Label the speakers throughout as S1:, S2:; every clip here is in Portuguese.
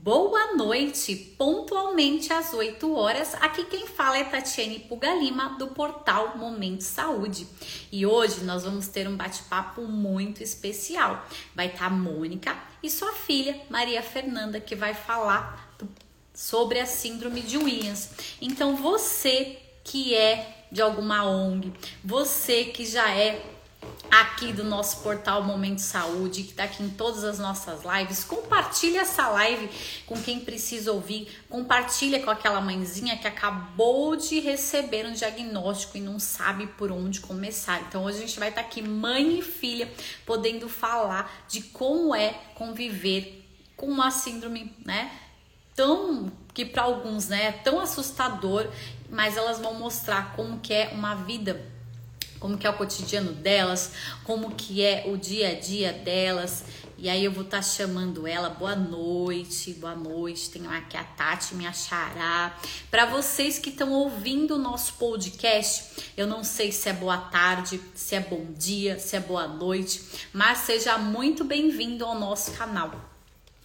S1: Boa noite, pontualmente às 8 horas. Aqui quem fala é Tatiane Puga Lima, do portal Momento Saúde. E hoje nós vamos ter um bate-papo muito especial. Vai estar a Mônica e sua filha, Maria Fernanda, que vai falar sobre a síndrome de Williams. Então, você que é de alguma ONG, você que já é aqui do nosso portal Momento Saúde, que está aqui em todas as nossas lives. Compartilha essa live com quem precisa ouvir. Compartilha com aquela mãezinha que acabou de receber um diagnóstico e não sabe por onde começar. Então hoje a gente vai estar tá aqui, mãe e filha, podendo falar de como é conviver com uma síndrome, né? Tão que para alguns, né, é tão assustador, mas elas vão mostrar como que é uma vida como que é o cotidiano delas, como que é o dia a dia delas. E aí eu vou estar tá chamando ela. Boa noite, boa noite. Tenho aqui a Tati, me achará. Para vocês que estão ouvindo o nosso podcast, eu não sei se é boa tarde, se é bom dia, se é boa noite, mas seja muito bem-vindo ao nosso canal.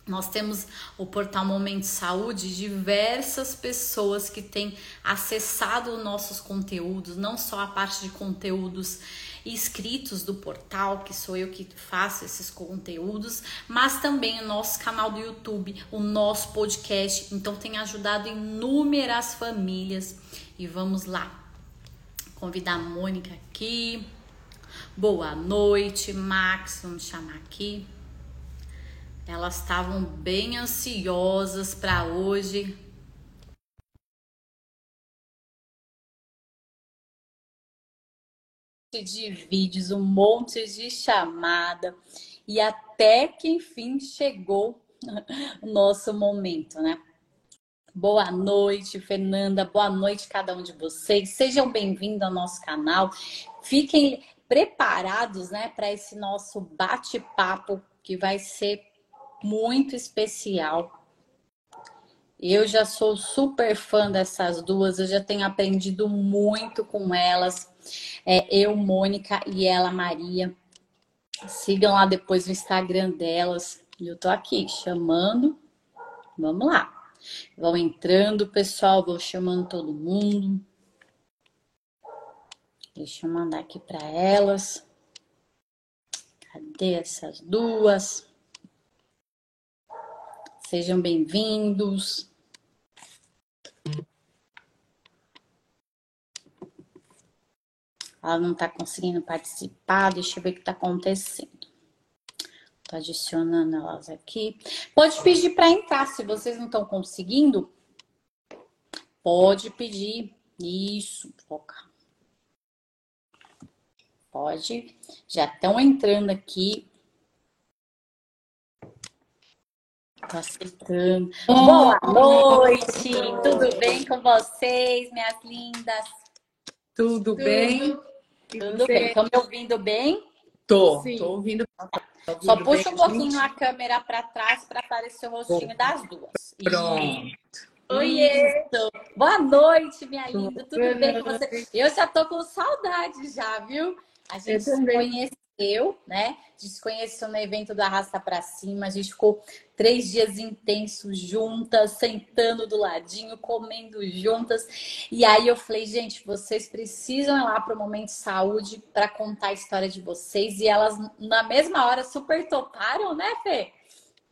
S1: Nós temos o portal Momento Saúde, diversas pessoas que têm acessado os nossos conteúdos, não só a parte de conteúdos escritos do portal, que sou eu que faço esses conteúdos, mas também o nosso canal do YouTube, o nosso podcast. Então tem ajudado inúmeras famílias. E vamos lá. Convidar a Mônica aqui. Boa noite, Max, vamos chamar aqui. Elas estavam bem ansiosas para hoje. De vídeos, um monte de chamada e até que enfim chegou o nosso momento, né? Boa noite, Fernanda. Boa noite, cada um de vocês. Sejam bem-vindos ao nosso canal. Fiquem preparados, né, para esse nosso bate-papo que vai ser muito especial. Eu já sou super fã dessas duas, eu já tenho aprendido muito com elas. É, eu, Mônica, e ela, Maria. Sigam lá depois no Instagram delas. Eu tô aqui chamando. Vamos lá. Vão entrando, pessoal, vou chamando todo mundo. Deixa eu mandar aqui para elas. Cadê essas duas? Sejam bem-vindos. Ela não está conseguindo participar, deixa eu ver o que está acontecendo. Estou adicionando elas aqui. Pode pedir para entrar, se vocês não estão conseguindo. Pode pedir. Isso, foca. Pode. Já estão entrando aqui. Tô aceitando. Boa noite, tudo bem com vocês, minhas lindas?
S2: Tudo, tudo bem?
S1: Tudo bem. Estão me ouvindo bem?
S2: Tô, Sim. tô ouvindo. Tá
S1: Só puxa um pouquinho gente? a câmera para trás para aparecer o rostinho Bom. das duas.
S2: Pronto.
S1: Oiê! Boa noite, minha linda. Tudo Boa bem com você? Eu já tô com saudade já, viu? A gente se conheceu eu, né? A gente se conheceu no evento do Arrasta Pra Cima, a gente ficou três dias intensos juntas, sentando do ladinho, comendo juntas. E aí eu falei, gente, vocês precisam ir lá para o Momento Saúde para contar a história de vocês. E elas, na mesma hora, super toparam, né, Fê?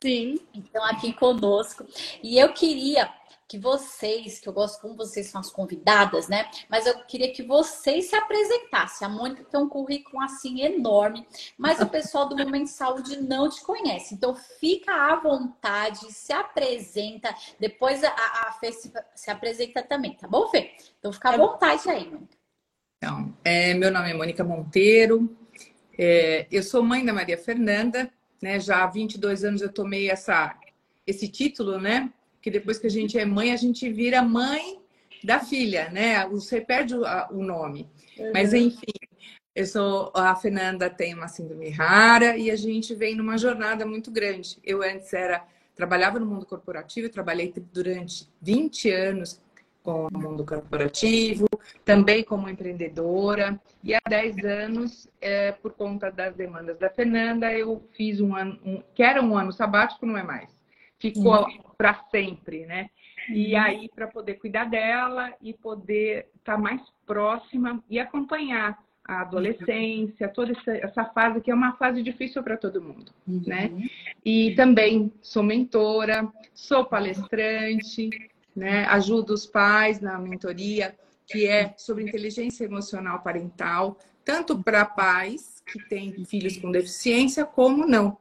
S2: Sim.
S1: Então, aqui conosco. E eu queria que vocês, que eu gosto como vocês são as convidadas, né? Mas eu queria que vocês se apresentassem. A Mônica tem um currículo assim enorme, mas o pessoal do Momento de Saúde não te conhece. Então fica à vontade, se apresenta. Depois a, a Fê se, se apresenta também, tá bom, Fê? Então fica à tá vontade aí, Mônica.
S2: Então, é, meu nome é Mônica Monteiro. É, eu sou mãe da Maria Fernanda, né? Já há 22 anos eu tomei essa, esse título, né? Que depois que a gente é mãe, a gente vira mãe da filha, né? Você perde o, nome. Uhum. Mas enfim, eu sou a Fernanda tem uma síndrome rara e a gente vem numa jornada muito grande. Eu antes era trabalhava no mundo corporativo, trabalhei durante 20 anos com o mundo corporativo, também como empreendedora. E há 10 anos, é, por conta das demandas da Fernanda, eu fiz um ano, um, que era um ano sabático, não é mais ficou uhum. para sempre, né? E uhum. aí, para poder cuidar dela e poder estar tá mais próxima e acompanhar a adolescência, toda essa, essa fase que é uma fase difícil para todo mundo, uhum. né? E também sou mentora, sou palestrante, né? Ajudo os pais na mentoria que é sobre inteligência emocional parental, tanto para pais que têm filhos com deficiência como não,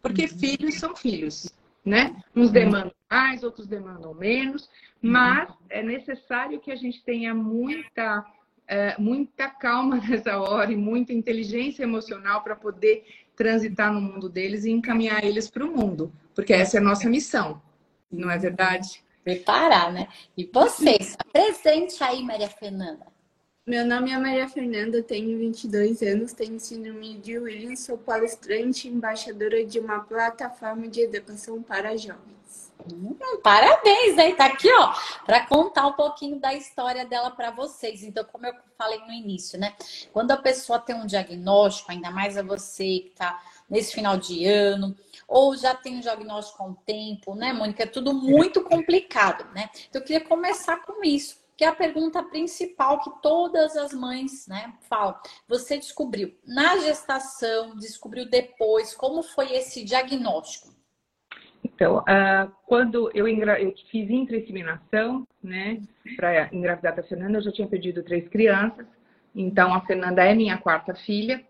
S2: porque uhum. filhos são filhos, né? Uns demandam mais, outros demandam menos, mas é necessário que a gente tenha muita é, muita calma nessa hora e muita inteligência emocional para poder transitar no mundo deles e encaminhar eles para o mundo, porque essa é a nossa missão, não é verdade?
S1: Preparar, né? E vocês, presente aí, Maria Fernanda.
S3: Meu nome é Maria Fernanda, tenho 22 anos, tenho síndrome de Williams, sou palestrante e embaixadora de uma plataforma de educação para jovens.
S1: Hum, parabéns, hein? Tá aqui, ó, para contar um pouquinho da história dela para vocês. Então, como eu falei no início, né? Quando a pessoa tem um diagnóstico, ainda mais a você que tá nesse final de ano, ou já tem um diagnóstico há um tempo, né, Mônica? É tudo muito complicado, né? Então, eu queria começar com isso, que é a pergunta principal que todas as mães, né, falam. Você descobriu na gestação, descobriu depois, como foi esse diagnóstico?
S2: Então, uh, quando eu, eu fiz intrainseminação, né, para engravidar da Fernanda, eu já tinha perdido três crianças. Então, a Fernanda é minha quarta filha.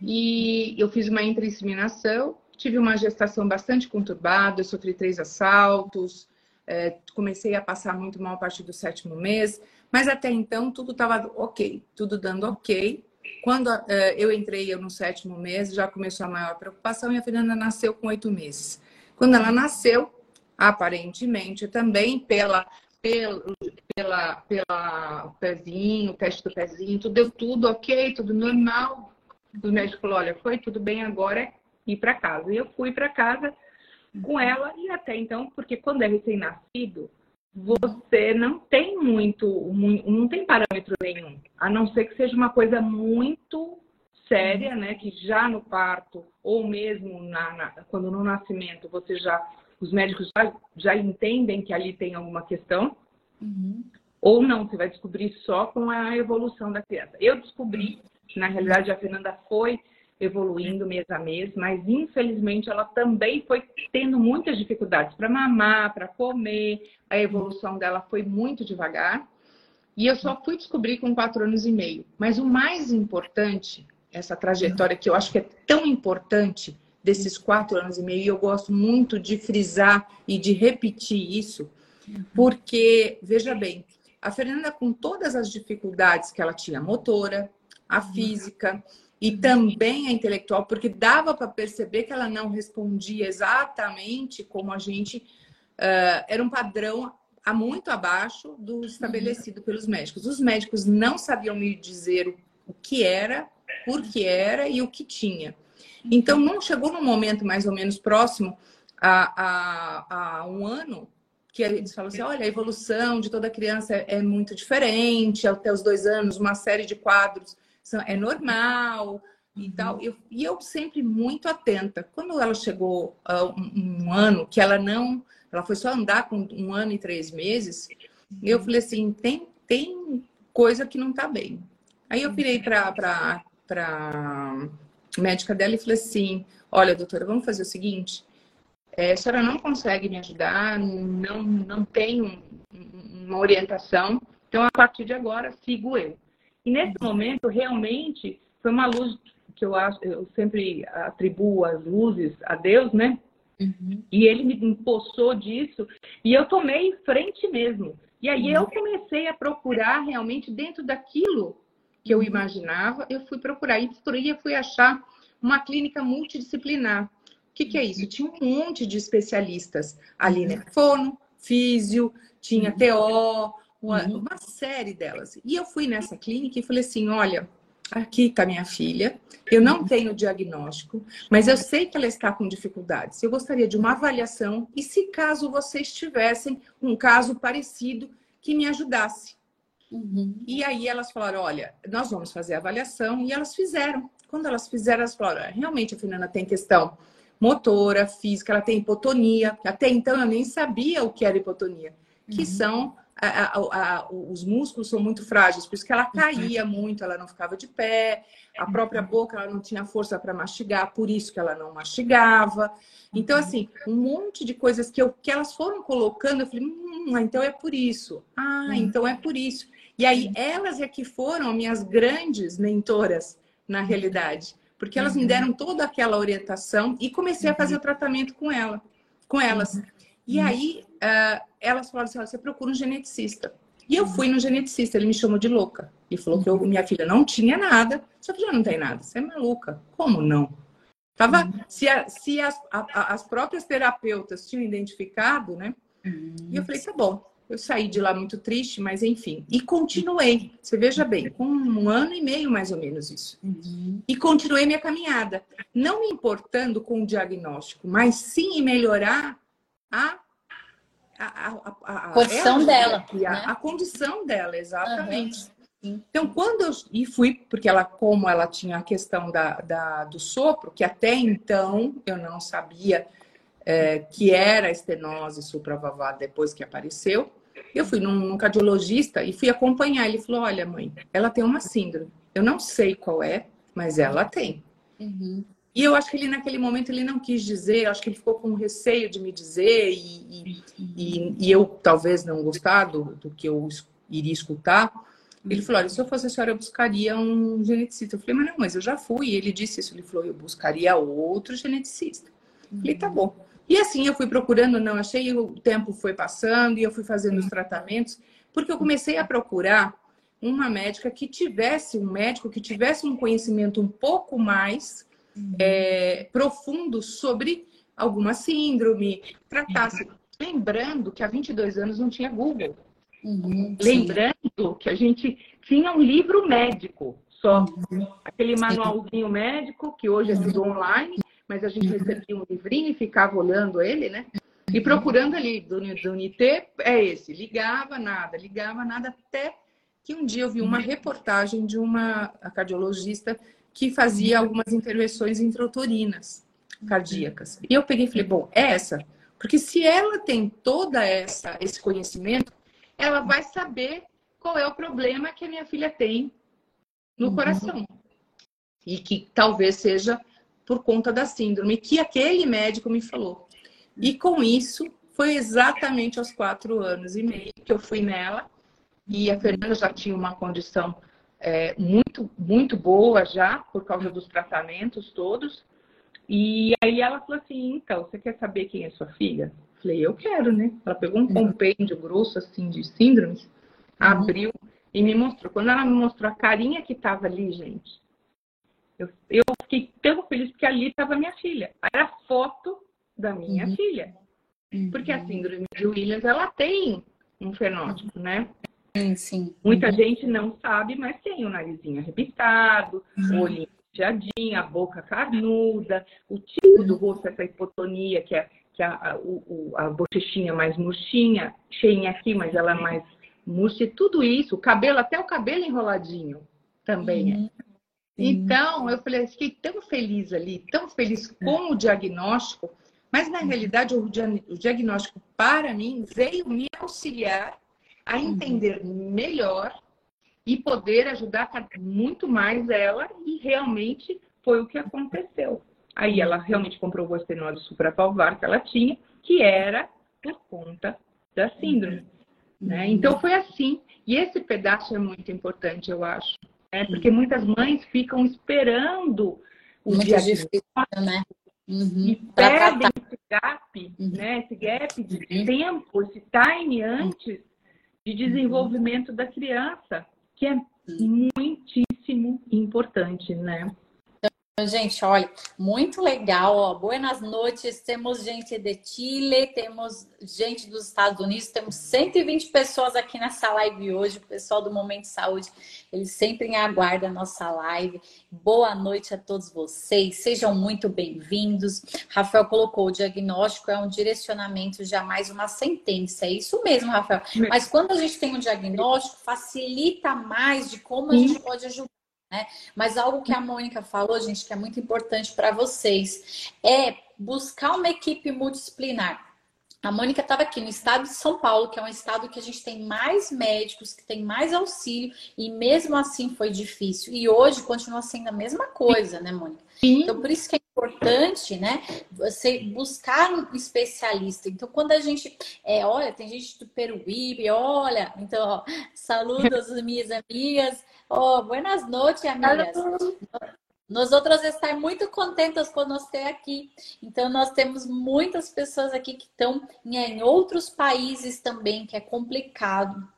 S2: E eu fiz uma intrainseminação, tive uma gestação bastante conturbada, eu sofri três assaltos, é, comecei a passar muito mal a partir do sétimo mês, mas até então tudo estava ok, tudo dando ok. Quando é, eu entrei eu no sétimo mês, já começou a maior preocupação e a Fernanda nasceu com oito meses. Quando ela nasceu, aparentemente também pela pelo, pela, pela pezinho, teste do pezinho, tudo deu tudo ok, tudo normal. O médico falou, olha, foi tudo bem agora, é ir para casa. E eu fui para casa com ela e até então, porque quando é recém-nascido, você não tem muito, não tem parâmetro nenhum, a não ser que seja uma coisa muito séria, né? Que já no parto ou mesmo na, na, quando no nascimento você já os médicos já, já entendem que ali tem alguma questão. Uhum. Ou não, você vai descobrir só com a evolução da criança. Eu descobri, na realidade, a Fernanda foi evoluindo mês a mês, mas infelizmente ela também foi tendo muitas dificuldades para mamar, para comer. A evolução dela foi muito devagar. E eu só fui descobrir com quatro anos e meio. Mas o mais importante essa trajetória que eu acho que é tão importante desses quatro anos e meio. E eu gosto muito de frisar e de repetir isso, porque, veja bem, a Fernanda, com todas as dificuldades que ela tinha, motora, a física e também a intelectual, porque dava para perceber que ela não respondia exatamente como a gente. Uh, era um padrão a muito abaixo do estabelecido pelos médicos. Os médicos não sabiam me dizer o que era por que era e o que tinha. Então, não chegou num momento mais ou menos próximo a, a, a um ano que eles falam assim, olha, a evolução de toda criança é, é muito diferente, até os dois anos, uma série de quadros é normal e uhum. tal. Eu, e eu sempre muito atenta. Quando ela chegou a um, um, ano, que ela não, ela foi só andar com um ano e três meses, eu falei assim, tem, tem coisa que não está bem. Aí eu virei para para médica dela e falei assim: olha, doutora, vamos fazer o seguinte. É, a senhora não consegue me ajudar, não, não tem um, uma orientação, então a partir de agora sigo eu. E nesse momento, realmente, foi uma luz que eu acho, eu sempre atribuo as luzes a Deus, né? Uhum. E ele me empossou disso e eu tomei frente mesmo. E aí eu comecei a procurar realmente dentro daquilo que eu imaginava, eu fui procurar. E eu fui achar uma clínica multidisciplinar. O que, que é isso? Tinha um monte de especialistas ali, né? Fono, físio, tinha TO, uma, uhum. uma série delas. E eu fui nessa clínica e falei assim: olha, aqui está minha filha, eu não tenho diagnóstico, mas eu sei que ela está com dificuldades. Eu gostaria de uma avaliação e se caso vocês tivessem um caso parecido que me ajudasse. Uhum. E aí elas falaram: olha, nós vamos fazer a avaliação. E elas fizeram. Quando elas fizeram, elas falaram: realmente a Fernanda tem questão motora, física, ela tem hipotonia. Até então eu nem sabia o que era hipotonia, que uhum. são a, a, a, os músculos são muito frágeis, por isso que ela uhum. caía muito, ela não ficava de pé, a própria uhum. boca ela não tinha força para mastigar, por isso que ela não mastigava. Então, uhum. assim, um monte de coisas que, eu, que elas foram colocando, eu falei, hum, então é por isso. Ah, então é por isso. E aí, elas é que foram minhas grandes mentoras, na realidade. Porque elas me deram toda aquela orientação e comecei a fazer o tratamento com ela, com elas. E aí, uh, elas falaram assim: você procura um geneticista. E eu fui no geneticista, ele me chamou de louca. Ele falou que eu, minha filha não tinha nada. Sua filha não tem nada, você é maluca. Como não? Tava, uhum. se, a, se as, a, as próprias terapeutas tinham identificado, né? Uhum. E eu falei, tá bom. Eu saí de lá muito triste, mas enfim. E continuei. Você veja bem, com um ano e meio mais ou menos isso. Uhum. E continuei minha caminhada. Não me importando com o diagnóstico, mas sim em melhorar a
S1: a, a, a, condição dela.
S2: A, né? a, condição dela, exatamente. Uhum. Então, quando eu e fui, porque ela, como ela tinha a questão da, da do sopro, que até então eu não sabia é, que era estenose supravavada depois que apareceu, eu fui num, num, cardiologista e fui acompanhar. Ele falou: Olha, mãe, ela tem uma síndrome. Eu não sei qual é, mas ela tem. Uhum. E eu acho que ele, naquele momento, ele não quis dizer, acho que ele ficou com receio de me dizer, e, e, e eu talvez não gostar do, do, que eu iria escutar. Ele falou: Olha, se eu fosse a senhora, eu buscaria um geneticista. Eu falei: Mas não, mas eu já fui. E ele disse isso. Ele falou: Eu buscaria outro geneticista. Eu falei: Tá bom. E assim eu fui procurando, não achei, o tempo foi passando e eu fui fazendo os tratamentos, porque eu comecei a procurar uma médica que tivesse, um médico que tivesse um conhecimento um pouco mais uhum. é, profundo sobre alguma síndrome, tratasse. Uhum. Lembrando que há 22 anos não tinha Google. Uhum, Lembrando que a gente tinha um livro médico só. Uhum. Aquele manualzinho médico, que hoje é tudo online, mas a gente recebia um livrinho e ficava olhando ele, né? E procurando ali do, do Unité, é esse. Ligava nada, ligava nada, até que um dia eu vi uma reportagem de uma cardiologista que fazia algumas intervenções intrauterinas cardíacas. E eu peguei e falei, bom, é essa. Porque se ela tem toda essa esse conhecimento, ela vai saber qual é o problema que a minha filha tem no uhum. coração. E que talvez seja por conta da síndrome, que aquele médico me falou. E com isso, foi exatamente aos quatro anos e meio que eu fui nela. E a Fernanda já tinha uma condição é, muito, muito boa já, por causa dos tratamentos todos. E aí ela falou assim, então, você quer saber quem é sua filha? Falei, eu quero, né? Ela pegou um uhum. compêndio grosso, assim, de síndromes, uhum. abriu e me mostrou. Quando ela me mostrou a carinha que tava ali, gente, eu, eu fiquei tão feliz porque ali estava minha filha. Era a foto da minha uhum. filha. Porque a síndrome de Williams, ela tem um fenótipo, né?
S1: Sim, sim.
S2: Muita uhum. gente não sabe, mas tem o narizinho arrebitado, uhum. o olhinho inchadinho, a boca carnuda, o tipo do rosto, essa hipotonia, que é, que é a, o, a bochechinha mais murchinha, cheinha aqui, mas ela é mais murcha, tudo isso, o cabelo, até o cabelo enroladinho também é. uhum. é. Então, eu falei, fiquei tão feliz ali, tão feliz com o diagnóstico, mas na realidade o diagnóstico para mim veio me auxiliar a entender melhor e poder ajudar muito mais ela, e realmente foi o que aconteceu. Aí ela realmente comprovou a estenose supravalvar que ela tinha, que era por conta da síndrome. Né? Uhum. Então foi assim. E esse pedaço é muito importante, eu acho. Né? Porque muitas mães ficam esperando o muito diagnóstico né? Uhum. e perdem esse gap, uhum. né? esse gap de uhum. tempo, esse time antes de desenvolvimento da criança, que é muitíssimo importante, né?
S1: Gente, olha, muito legal, ó. Buenas noites. Temos gente de Chile, temos gente dos Estados Unidos, temos 120 pessoas aqui nessa live hoje. O pessoal do Momento Saúde, eles sempre aguardam a nossa live. Boa noite a todos vocês, sejam muito bem-vindos. Rafael colocou: o diagnóstico é um direcionamento, jamais uma sentença. É isso mesmo, Rafael. Mas quando a gente tem um diagnóstico, facilita mais de como a gente pode ajudar né? Mas algo que a Mônica falou, gente, que é muito importante para vocês, é buscar uma equipe multidisciplinar. A Mônica estava aqui no estado de São Paulo, que é um estado que a gente tem mais médicos, que tem mais auxílio, e mesmo assim foi difícil. E hoje continua sendo a mesma coisa, né, Mônica? Então, por isso que é importante, né, você buscar um especialista. Então, quando a gente, é, olha, tem gente do Peruíbe, olha, então, ó, saludo as minhas amigas, oh, buenas noches, amigas. Nós outras estar muito contentas com nós ter aqui. Então, nós temos muitas pessoas aqui que estão em outros países também, que é complicado.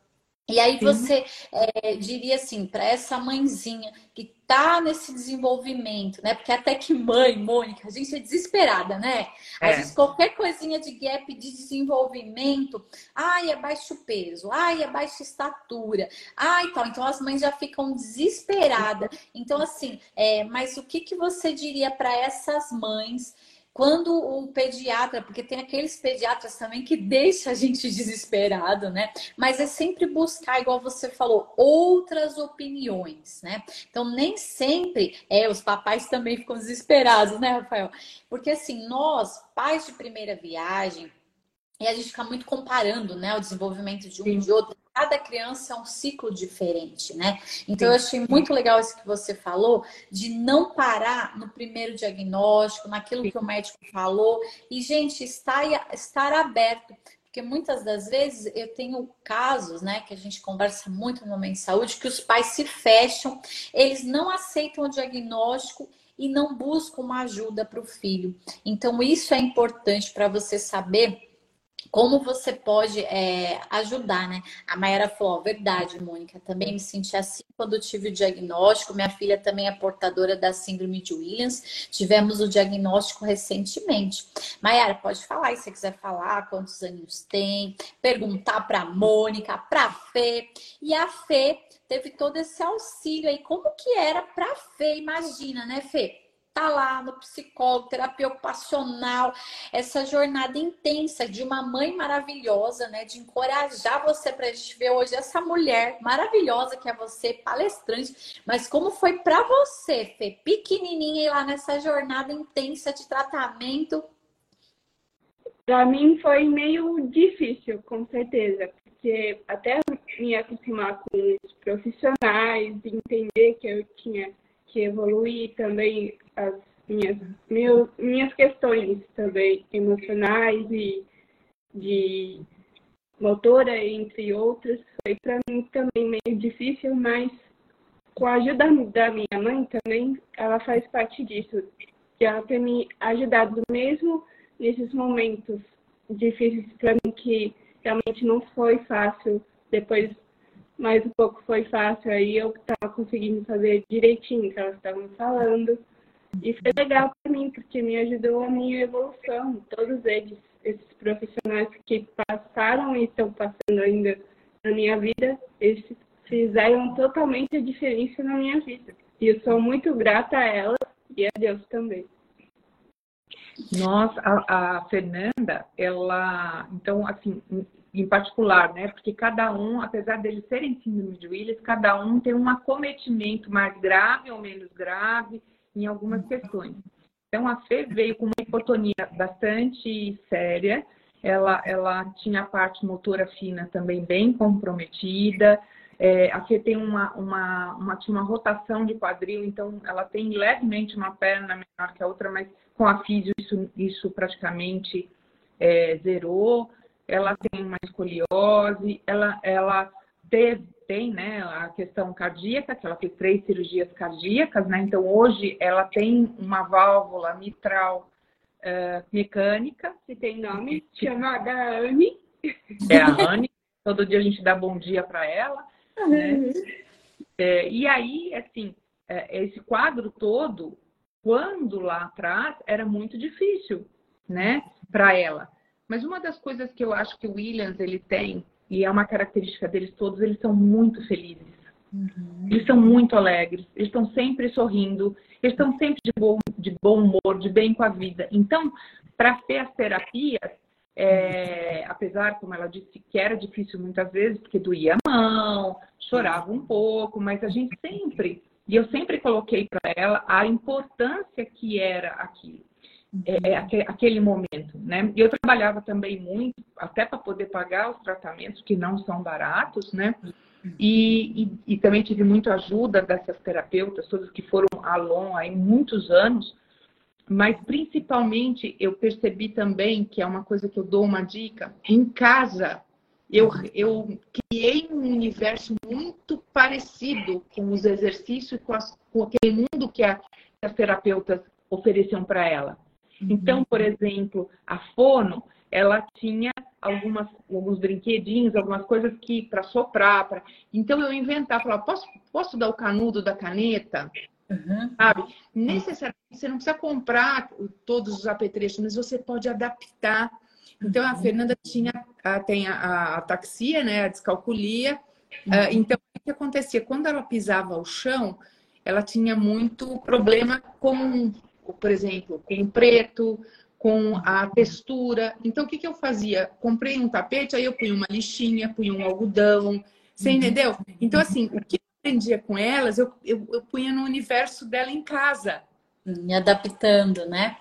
S1: E aí você é, diria assim, para essa mãezinha que tá nesse desenvolvimento, né? Porque até que mãe, Mônica, a gente é desesperada, né? Às é. vezes qualquer coisinha de gap de desenvolvimento, ai, é baixo peso, ai, é baixa estatura, ai, tal. Então as mães já ficam desesperadas. Então, assim, é, mas o que, que você diria para essas mães? Quando o pediatra, porque tem aqueles pediatras também que deixa a gente desesperado, né? Mas é sempre buscar, igual você falou, outras opiniões, né? Então, nem sempre, é, os papais também ficam desesperados, né, Rafael? Porque assim, nós, pais de primeira viagem, e a gente fica muito comparando, né, o desenvolvimento de um e de outro cada criança é um ciclo diferente, né? Então eu achei muito legal isso que você falou, de não parar no primeiro diagnóstico, naquilo que o médico falou. E, gente, estar, estar aberto. Porque muitas das vezes eu tenho casos, né, que a gente conversa muito no Momento de Saúde, que os pais se fecham, eles não aceitam o diagnóstico e não buscam uma ajuda para o filho. Então, isso é importante para você saber como você pode é, ajudar, né? A Mayara falou, verdade, Mônica, também me senti assim quando tive o diagnóstico. Minha filha também é portadora da síndrome de Williams. Tivemos o diagnóstico recentemente. Mayara, pode falar, se você quiser falar, quantos anos tem, perguntar para Mônica, para Fê. E a Fê teve todo esse auxílio aí. Como que era para Fê? Imagina, né, Fê? Tá lá no psicólogo, terapia ocupacional, essa jornada intensa de uma mãe maravilhosa, né? De encorajar você para a gente ver hoje essa mulher maravilhosa que é você, palestrante. Mas como foi para você, Fê, pequenininha, ir lá nessa jornada intensa de tratamento?
S3: Para mim foi meio difícil, com certeza, porque até me acostumar com os profissionais, entender que eu tinha que evoluir também as minhas, meu, minhas questões também emocionais e de motora, entre outras. Foi para mim também meio difícil, mas com a ajuda da minha mãe também, ela faz parte disso. Que ela tem me ajudado mesmo nesses momentos difíceis para mim que realmente não foi fácil. Depois, mais um pouco foi fácil, aí eu estava conseguindo fazer direitinho o que elas estavam falando. E foi legal para mim, porque me ajudou a minha evolução. Todos eles, esses profissionais que passaram e estão passando ainda na minha vida, eles fizeram totalmente a diferença na minha vida. E eu sou muito grata a elas e a Deus também.
S2: Nossa, a, a Fernanda, ela, então, assim, em particular, né? Porque cada um, apesar deles serem síndrome de Willis, cada um tem um acometimento mais grave ou menos grave em algumas questões. Então, a Fê veio com uma hipotonia bastante séria, ela, ela tinha a parte motora fina também bem comprometida, é, a Fê tem uma, uma, uma, tinha uma rotação de quadril, então ela tem levemente uma perna menor que a outra, mas com a físio isso, isso praticamente é, zerou. Ela tem uma escoliose, ela, ela teve, tem né, a questão cardíaca, que ela fez três cirurgias cardíacas, né? Então hoje ela tem uma válvula mitral uh, mecânica.
S3: Que tem nome, chamada Anne.
S2: É a Anne. Todo dia a gente dá bom dia para ela. Uhum. Né? É, e aí, assim, é, esse quadro todo, quando lá atrás, era muito difícil, né, para ela. Mas uma das coisas que eu acho que o Williams ele tem e é uma característica deles todos, eles são muito felizes. Uhum. Eles são muito alegres, eles estão sempre sorrindo, eles estão sempre de bom, de bom humor, de bem com a vida. Então, para ter as terapias, é, apesar, como ela disse, que era difícil muitas vezes, porque doía a mão, chorava um pouco, mas a gente sempre E eu sempre coloquei para ela a importância que era aquilo, é, é, aquele momento, né? E eu trabalhava também muito, até para poder pagar os tratamentos que não são baratos, né? E, e, e, também tive muita ajuda dessas terapeutas, todas que foram alon aí muitos anos, mas principalmente eu percebi também que é uma coisa que eu dou uma dica, em casa eu, eu criei um universo muito parecido com os exercícios, com, as, com aquele mundo que, a, que as terapeutas ofereciam para ela. Uhum. Então, por exemplo, a Fono, ela tinha algumas, alguns brinquedinhos, algumas coisas que para soprar. Pra... Então eu inventava, falava, posso, posso dar o canudo da caneta? Uhum. Sabe? Necessariamente você não precisa comprar todos os apetrechos, mas você pode adaptar. Então a Fernanda tinha a, tem a, taxia, né, a descalculia. Uhum. Uh, então o que acontecia quando ela pisava o chão, ela tinha muito problema com, por exemplo, com preto, com a textura. Então, o que, que eu fazia? Comprei um tapete, aí eu punha uma lixinha, punha um algodão. Você uhum. entendeu? Então, assim, o que eu aprendia com elas, eu, eu, eu punha no universo dela em casa.
S1: Me adaptando, né?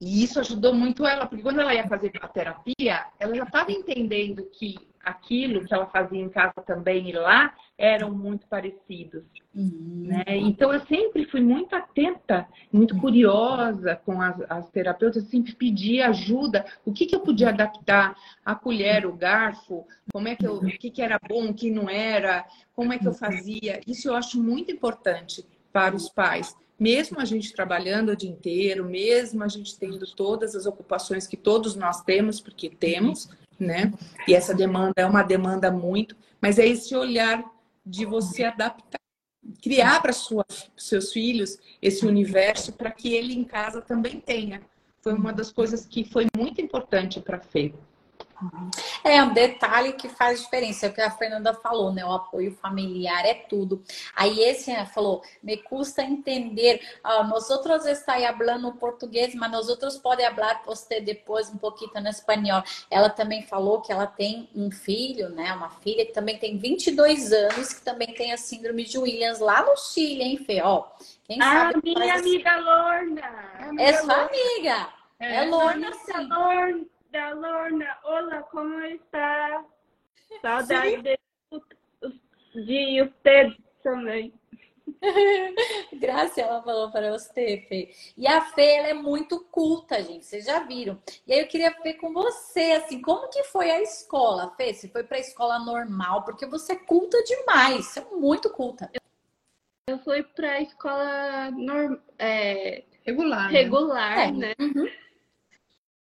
S2: E isso ajudou muito ela, porque quando ela ia fazer a terapia, ela já estava entendendo que aquilo que ela fazia em casa também e lá eram muito parecidos. Uhum. Né? Então eu sempre fui muito atenta, muito curiosa com as, as terapeutas, sempre pedi ajuda, o que, que eu podia adaptar, a colher, o garfo, como é que eu, o que, que era bom, o que não era, como é que eu fazia. Isso eu acho muito importante para os pais. Mesmo a gente trabalhando o dia inteiro, mesmo a gente tendo todas as ocupações que todos nós temos, porque temos, né? E essa demanda é uma demanda muito, mas é esse olhar de você adaptar, criar para seus filhos esse universo para que ele em casa também tenha. Foi uma das coisas que foi muito importante para Fê.
S1: É um detalhe que faz diferença, é o que a Fernanda falou, né? O apoio familiar é tudo. Aí esse né, falou, me custa entender, uh, nós outros está falando português, mas nós outros podem falar você depois um pouquinho no espanhol. Ela também falou que ela tem um filho, né? Uma filha que também tem 22 anos, que também tem a síndrome de Williams lá no Chile, hein, Fê? Ó,
S3: quem ah, sabe minha amiga Lorna.
S1: É sua amiga. É, é Lorna, sim.
S3: Lorna da Lorna. Olá, como está? Saudade de, de você também.
S1: Graça, ela falou para você, Fê. E a Fê, ela é muito culta, gente. Vocês já viram. E aí eu queria ver com você, assim, como que foi a escola, Fê? Você foi para a escola normal? Porque você é culta demais. Você é muito culta.
S3: Eu fui para a escola norm... É...
S2: regular,
S3: regular, né? né? Uhum.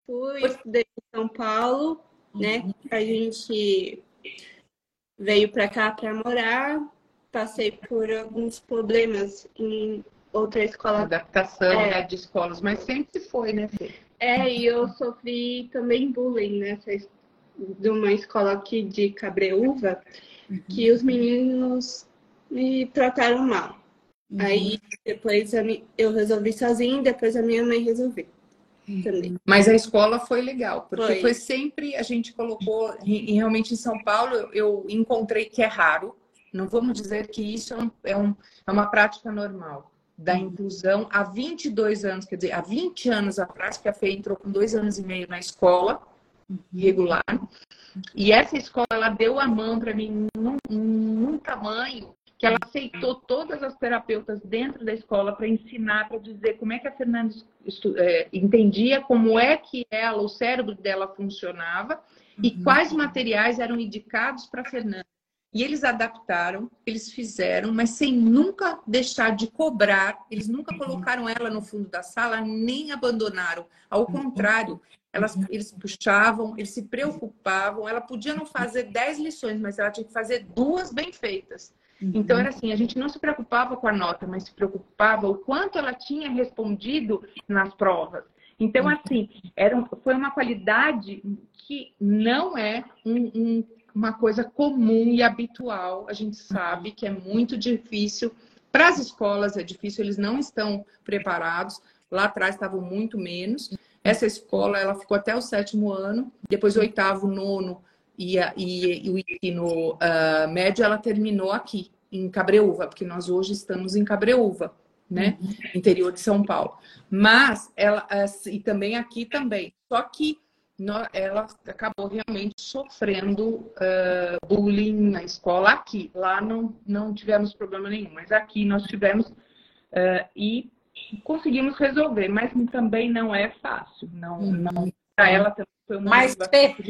S3: Fui, estudei em São Paulo, né? uhum. A gente veio para cá para morar, passei por alguns problemas em outra escola.
S2: Adaptação é. né, de escolas, mas sempre foi, né, Fê?
S3: É, e eu sofri também bullying nessa de uma escola aqui de Cabreúva, uhum. que os meninos me trataram mal. Uhum. Aí depois eu resolvi sozinha, depois a minha mãe resolveu.
S2: Mas a escola foi legal, porque foi, foi sempre, a gente colocou, e realmente em São Paulo eu encontrei que é raro, não vamos dizer que isso é, um, é, um, é uma prática normal da uhum. inclusão. Há 22 anos, quer dizer, há 20 anos atrás, que a FEI entrou com dois anos e meio na escola uhum. regular, e essa escola ela deu a mão para mim num, num tamanho que ela aceitou todas as terapeutas dentro da escola para ensinar, para dizer como é que a Fernanda é, entendia como é que ela, o cérebro dela funcionava e uhum. quais materiais eram indicados para a Fernanda. E eles adaptaram, eles fizeram, mas sem nunca deixar de cobrar. Eles nunca uhum. colocaram ela no fundo da sala, nem abandonaram. Ao uhum. contrário, elas, eles puxavam, eles se preocupavam. Ela podia não fazer dez lições, mas ela tinha que fazer duas bem feitas. Uhum. Então era assim, a gente não se preocupava com a nota, mas se preocupava o quanto ela tinha respondido nas provas. Então, uhum. assim, era, foi uma qualidade que não é um, um, uma coisa comum e habitual. A gente sabe que é muito difícil. Para as escolas é difícil, eles não estão preparados. Lá atrás estavam muito menos. Essa escola ela ficou até o sétimo ano, depois o oitavo, nono e, a, e, e o ensino uh, médio ela terminou aqui, em Cabreúva, porque nós hoje estamos em Cabreúva, né? Uhum. Interior de São Paulo. Mas ela e também aqui também. Só que ela acabou realmente sofrendo uh, bullying na escola aqui. Lá não, não tivemos problema nenhum, mas aqui nós tivemos uh, e conseguimos resolver, mas também não é fácil. Não, uhum. não para ela também
S1: mas,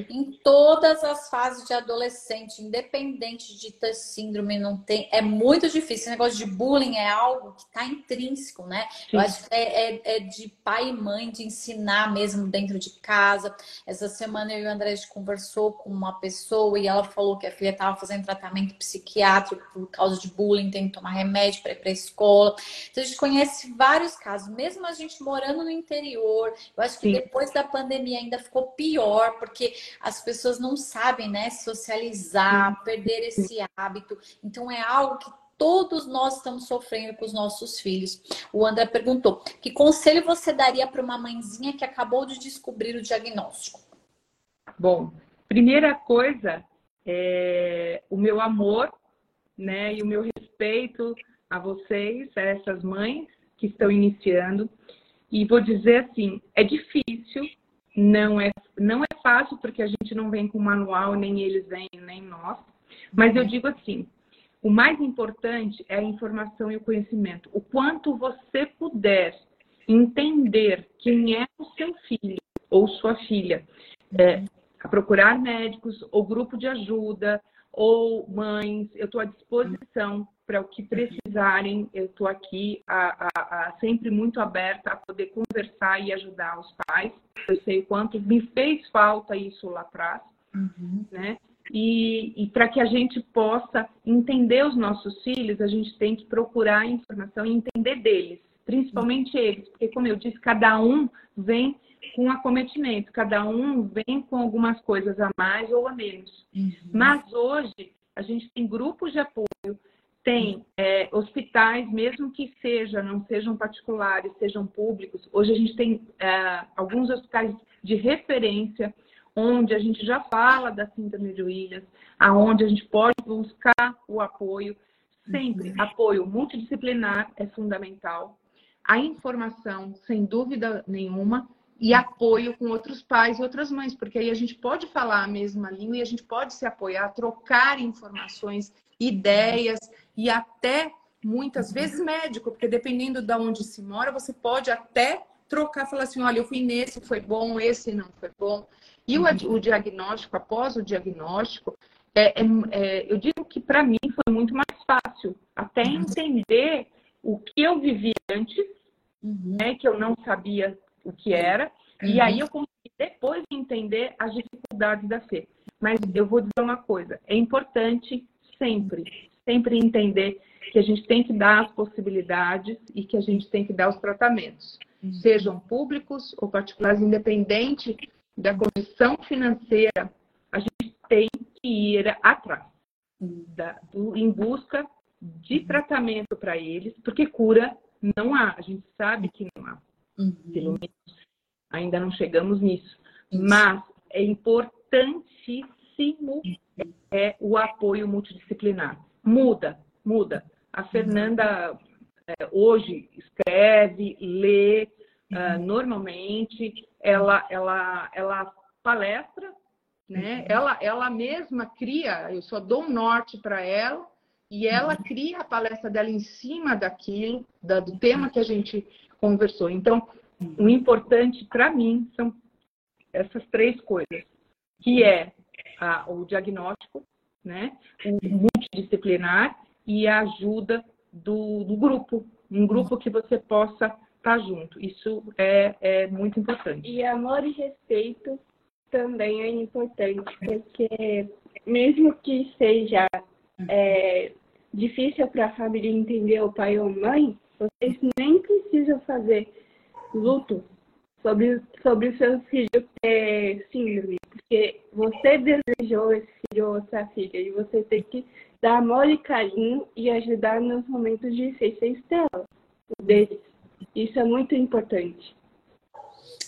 S1: em todas as fases de adolescente, independente de ter síndrome, não tem, é muito difícil. Esse negócio de bullying é algo que está intrínseco, né? Sim. Eu acho que é, é, é, de pai e mãe de ensinar mesmo dentro de casa. Essa semana eu e o André conversou com uma pessoa e ela falou que a filha estava fazendo tratamento psiquiátrico por causa de bullying, tem que tomar remédio para ir para a escola. Então a gente conhece vários casos, mesmo a gente morando no interior. Eu acho que Sim. depois da pandemia ainda ficou pior pior, porque as pessoas não sabem, né, socializar, perder esse hábito. Então é algo que todos nós estamos sofrendo com os nossos filhos. O André perguntou: que conselho você daria para uma mãezinha que acabou de descobrir o diagnóstico?
S2: Bom, primeira coisa é o meu amor, né, e o meu respeito a vocês, a essas mães que estão iniciando. E vou dizer assim, é difícil, não é, não é fácil porque a gente não vem com manual, nem eles vêm, nem nós. Mas eu digo assim, o mais importante é a informação e o conhecimento. O quanto você puder entender quem é o seu filho ou sua filha, é, a procurar médicos ou grupo de ajuda ou mães, eu estou à disposição para o que precisarem, eu estou aqui a, a, a, sempre muito aberta a poder conversar e ajudar os pais. Eu sei o quanto me fez falta isso lá atrás, uhum. né? E, e para que a gente possa entender os nossos filhos, a gente tem que procurar informação e entender deles, principalmente eles, porque como eu disse, cada um vem com acometimento, cada um vem com algumas coisas a mais ou a menos. Uhum. Mas hoje a gente tem grupos de apoio, tem é, hospitais, mesmo que seja, não sejam particulares, sejam públicos. Hoje a gente tem é, alguns hospitais de referência, onde a gente já fala da síndrome de Williams, aonde a gente pode buscar o apoio. Sempre uhum. apoio multidisciplinar é fundamental. A informação, sem dúvida nenhuma, e apoio com outros pais e outras mães, porque aí a gente pode falar a mesma língua e a gente pode se apoiar, trocar informações, ideias e até muitas vezes médico, porque dependendo de onde se mora, você pode até trocar, falar assim, olha, eu fui nesse, foi bom, esse não foi bom. E o, o diagnóstico, após o diagnóstico, é, é, é, eu digo que para mim foi muito mais fácil até uhum. entender o que eu vivi antes, uhum. né, que eu não sabia o que era, uhum. e aí eu consegui depois entender as dificuldades da fé. Mas eu vou dizer uma coisa, é importante sempre, sempre entender que a gente tem que dar as possibilidades e que a gente tem que dar os tratamentos, uhum. sejam públicos ou particulares, independente da condição financeira, a gente tem que ir atrás da, do, em busca de tratamento para eles, porque cura não há, a gente sabe que não há. Uhum. Pelo menos ainda não chegamos nisso. Mas é importantíssimo é o apoio multidisciplinar. Muda, muda. A Fernanda é, hoje escreve, lê uh, normalmente, ela, ela, ela palestra, né? Uhum. Ela, ela mesma cria, eu só dou um norte para ela, e ela uhum. cria a palestra dela em cima daquilo, da, do tema que a gente conversou. Então, o importante para mim são essas três coisas, que é a, o diagnóstico, né, o multidisciplinar e a ajuda do, do grupo, um grupo que você possa estar tá junto. Isso é, é muito importante.
S3: E amor e respeito também é importante, porque mesmo que seja é, difícil para a família entender o pai ou mãe, vocês nem precisam fazer luto sobre, sobre o seu filho ter síndrome, porque você desejou esse filho ou essa filha e você tem que dar amor e carinho e ajudar nos momentos difíceis dela, deles. Isso é muito importante.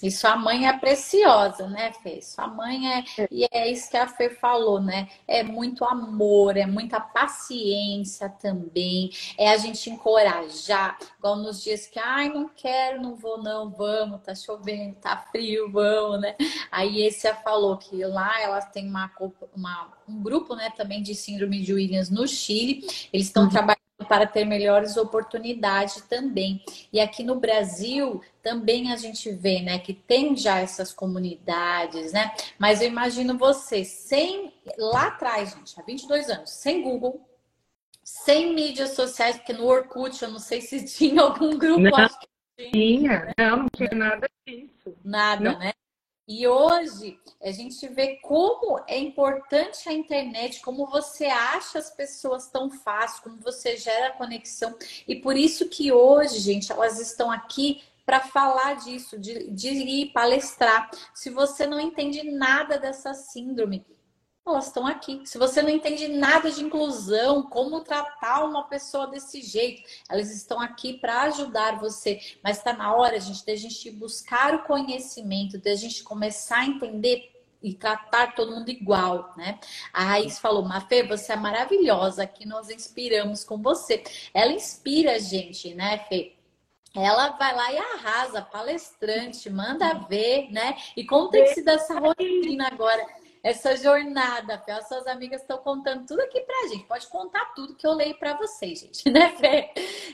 S1: E sua mãe é preciosa, né, Fê? Sua mãe é, é. E é isso que a Fê falou, né? É muito amor, é muita paciência também. É a gente encorajar, igual nos dias que, ai, não quero, não vou, não, vamos, tá chovendo, tá frio, vamos, né? Aí esse a falou que lá elas têm uma, uma, um grupo, né, também de síndrome de Williams no Chile. Eles estão uhum. trabalhando para ter melhores oportunidades também. E aqui no Brasil também a gente vê, né, que tem já essas comunidades, né? Mas eu imagino você sem lá atrás, gente, há 22 anos, sem Google, sem mídias sociais, porque no Orkut eu não sei se tinha algum grupo,
S2: não, acho que tinha. Não, não tinha nada disso.
S1: Nada,
S2: não.
S1: né? E hoje a gente vê como é importante a internet, como você acha as pessoas tão fácil, como você gera conexão. E por isso que hoje, gente, elas estão aqui para falar disso, de, de ir palestrar. Se você não entende nada dessa síndrome, elas estão aqui. Se você não entende nada de inclusão, como tratar uma pessoa desse jeito, elas estão aqui para ajudar você. Mas está na hora, gente, da gente buscar o conhecimento, da gente começar a entender e tratar todo mundo igual, né? A Raiz falou, Mafê, você é maravilhosa, aqui nós inspiramos com você. Ela inspira a gente, né, Fê? Ela vai lá e arrasa, palestrante, manda ver, né? E como tem que se dar essa rotina agora? Essa jornada, Fê. As suas amigas estão contando tudo aqui pra gente. Pode contar tudo que eu leio para vocês, gente, né, Fê?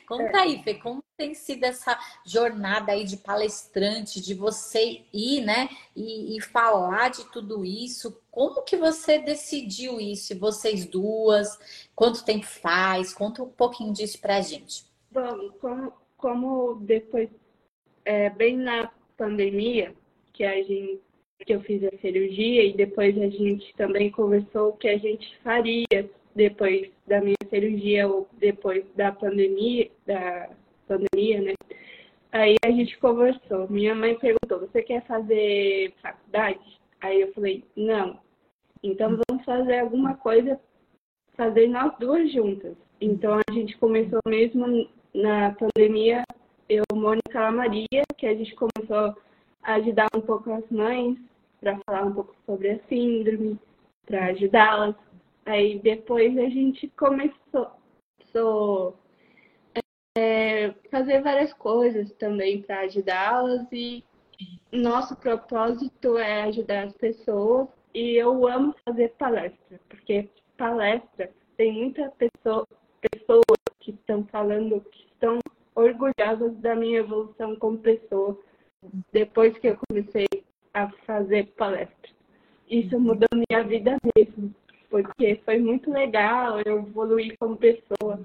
S1: Conta aí, Fê, como tem sido essa jornada aí de palestrante, de você ir, né, e, e falar de tudo isso. Como que você decidiu isso? Vocês duas? Quanto tempo faz? Conta um pouquinho disso pra gente.
S3: Bom, como, como depois, é, bem na pandemia, que a gente que eu fiz a cirurgia e depois a gente também conversou o que a gente faria depois da minha cirurgia ou depois da pandemia, da pandemia, né? Aí a gente conversou. Minha mãe perguntou: "Você quer fazer faculdade?" Aí eu falei: "Não. Então vamos fazer alguma coisa fazer nós duas juntas." Então a gente começou mesmo na pandemia, eu, Mônica Maria, que a gente começou ajudar um pouco as mães para falar um pouco sobre a síndrome, para ajudá-las. Aí depois a gente começou a é, fazer várias coisas também para ajudá-las e nosso propósito é ajudar as pessoas e eu amo fazer palestra, porque palestra tem muita pessoa, pessoas que estão falando que estão orgulhosas da minha evolução como pessoa depois que eu comecei a fazer palestra. Isso mudou minha vida mesmo, porque foi muito legal, eu evoluí como pessoa.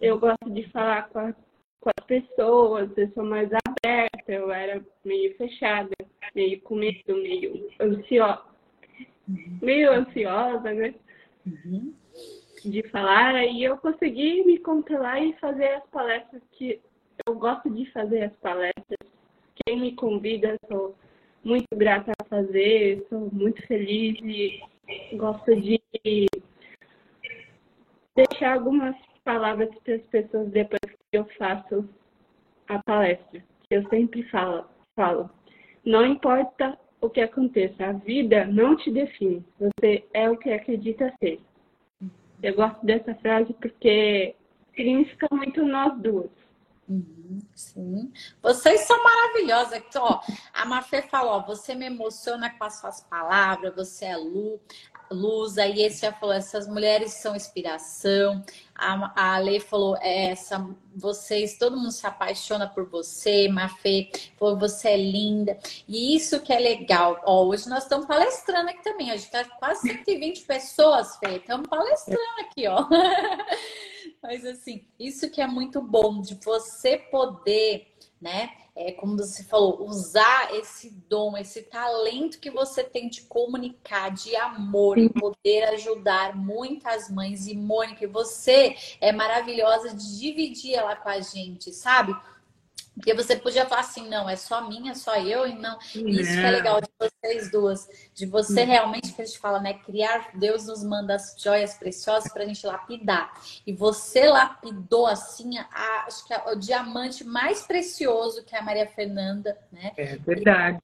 S3: Eu gosto de falar com, a, com as pessoas, eu sou mais aberta, eu era meio fechada, meio com medo, meio ansiosa. Meio ansiosa, né? Uhum. De falar, aí eu consegui me controlar e fazer as palestras que eu gosto de fazer as palestras quem me convida, sou muito grata a fazer, sou muito feliz e gosto de deixar algumas palavras para as pessoas depois que eu faço a palestra. Eu sempre falo, falo, não importa o que aconteça, a vida não te define, você é o que acredita ser. Eu gosto dessa frase porque significa muito nós duas.
S1: Uhum, sim. Vocês são maravilhosas. Então, ó, a Mafê falou: você me emociona com as suas palavras, você é luz. luz. Aí esse já falou: essas mulheres são inspiração. A, a Lei falou: é, essa, vocês, todo mundo se apaixona por você. Mafê falou: você é linda. E isso que é legal. Ó, hoje nós estamos palestrando aqui também. A gente está quase 120 pessoas, Fê. Estamos palestrando aqui, ó. Mas assim, isso que é muito bom de você poder, né? É, como você falou, usar esse dom, esse talento que você tem de comunicar, de amor, e poder ajudar muitas mães. E Mônica, você é maravilhosa de dividir ela com a gente, sabe? Porque você podia falar assim, não, é só minha, é só eu, e não. Isso que é legal de vocês duas, de você realmente, que a gente fala, né? Criar, Deus nos manda as joias preciosas para a gente lapidar. E você lapidou, assim, a, acho que é o diamante mais precioso que é a Maria Fernanda, né?
S2: É verdade.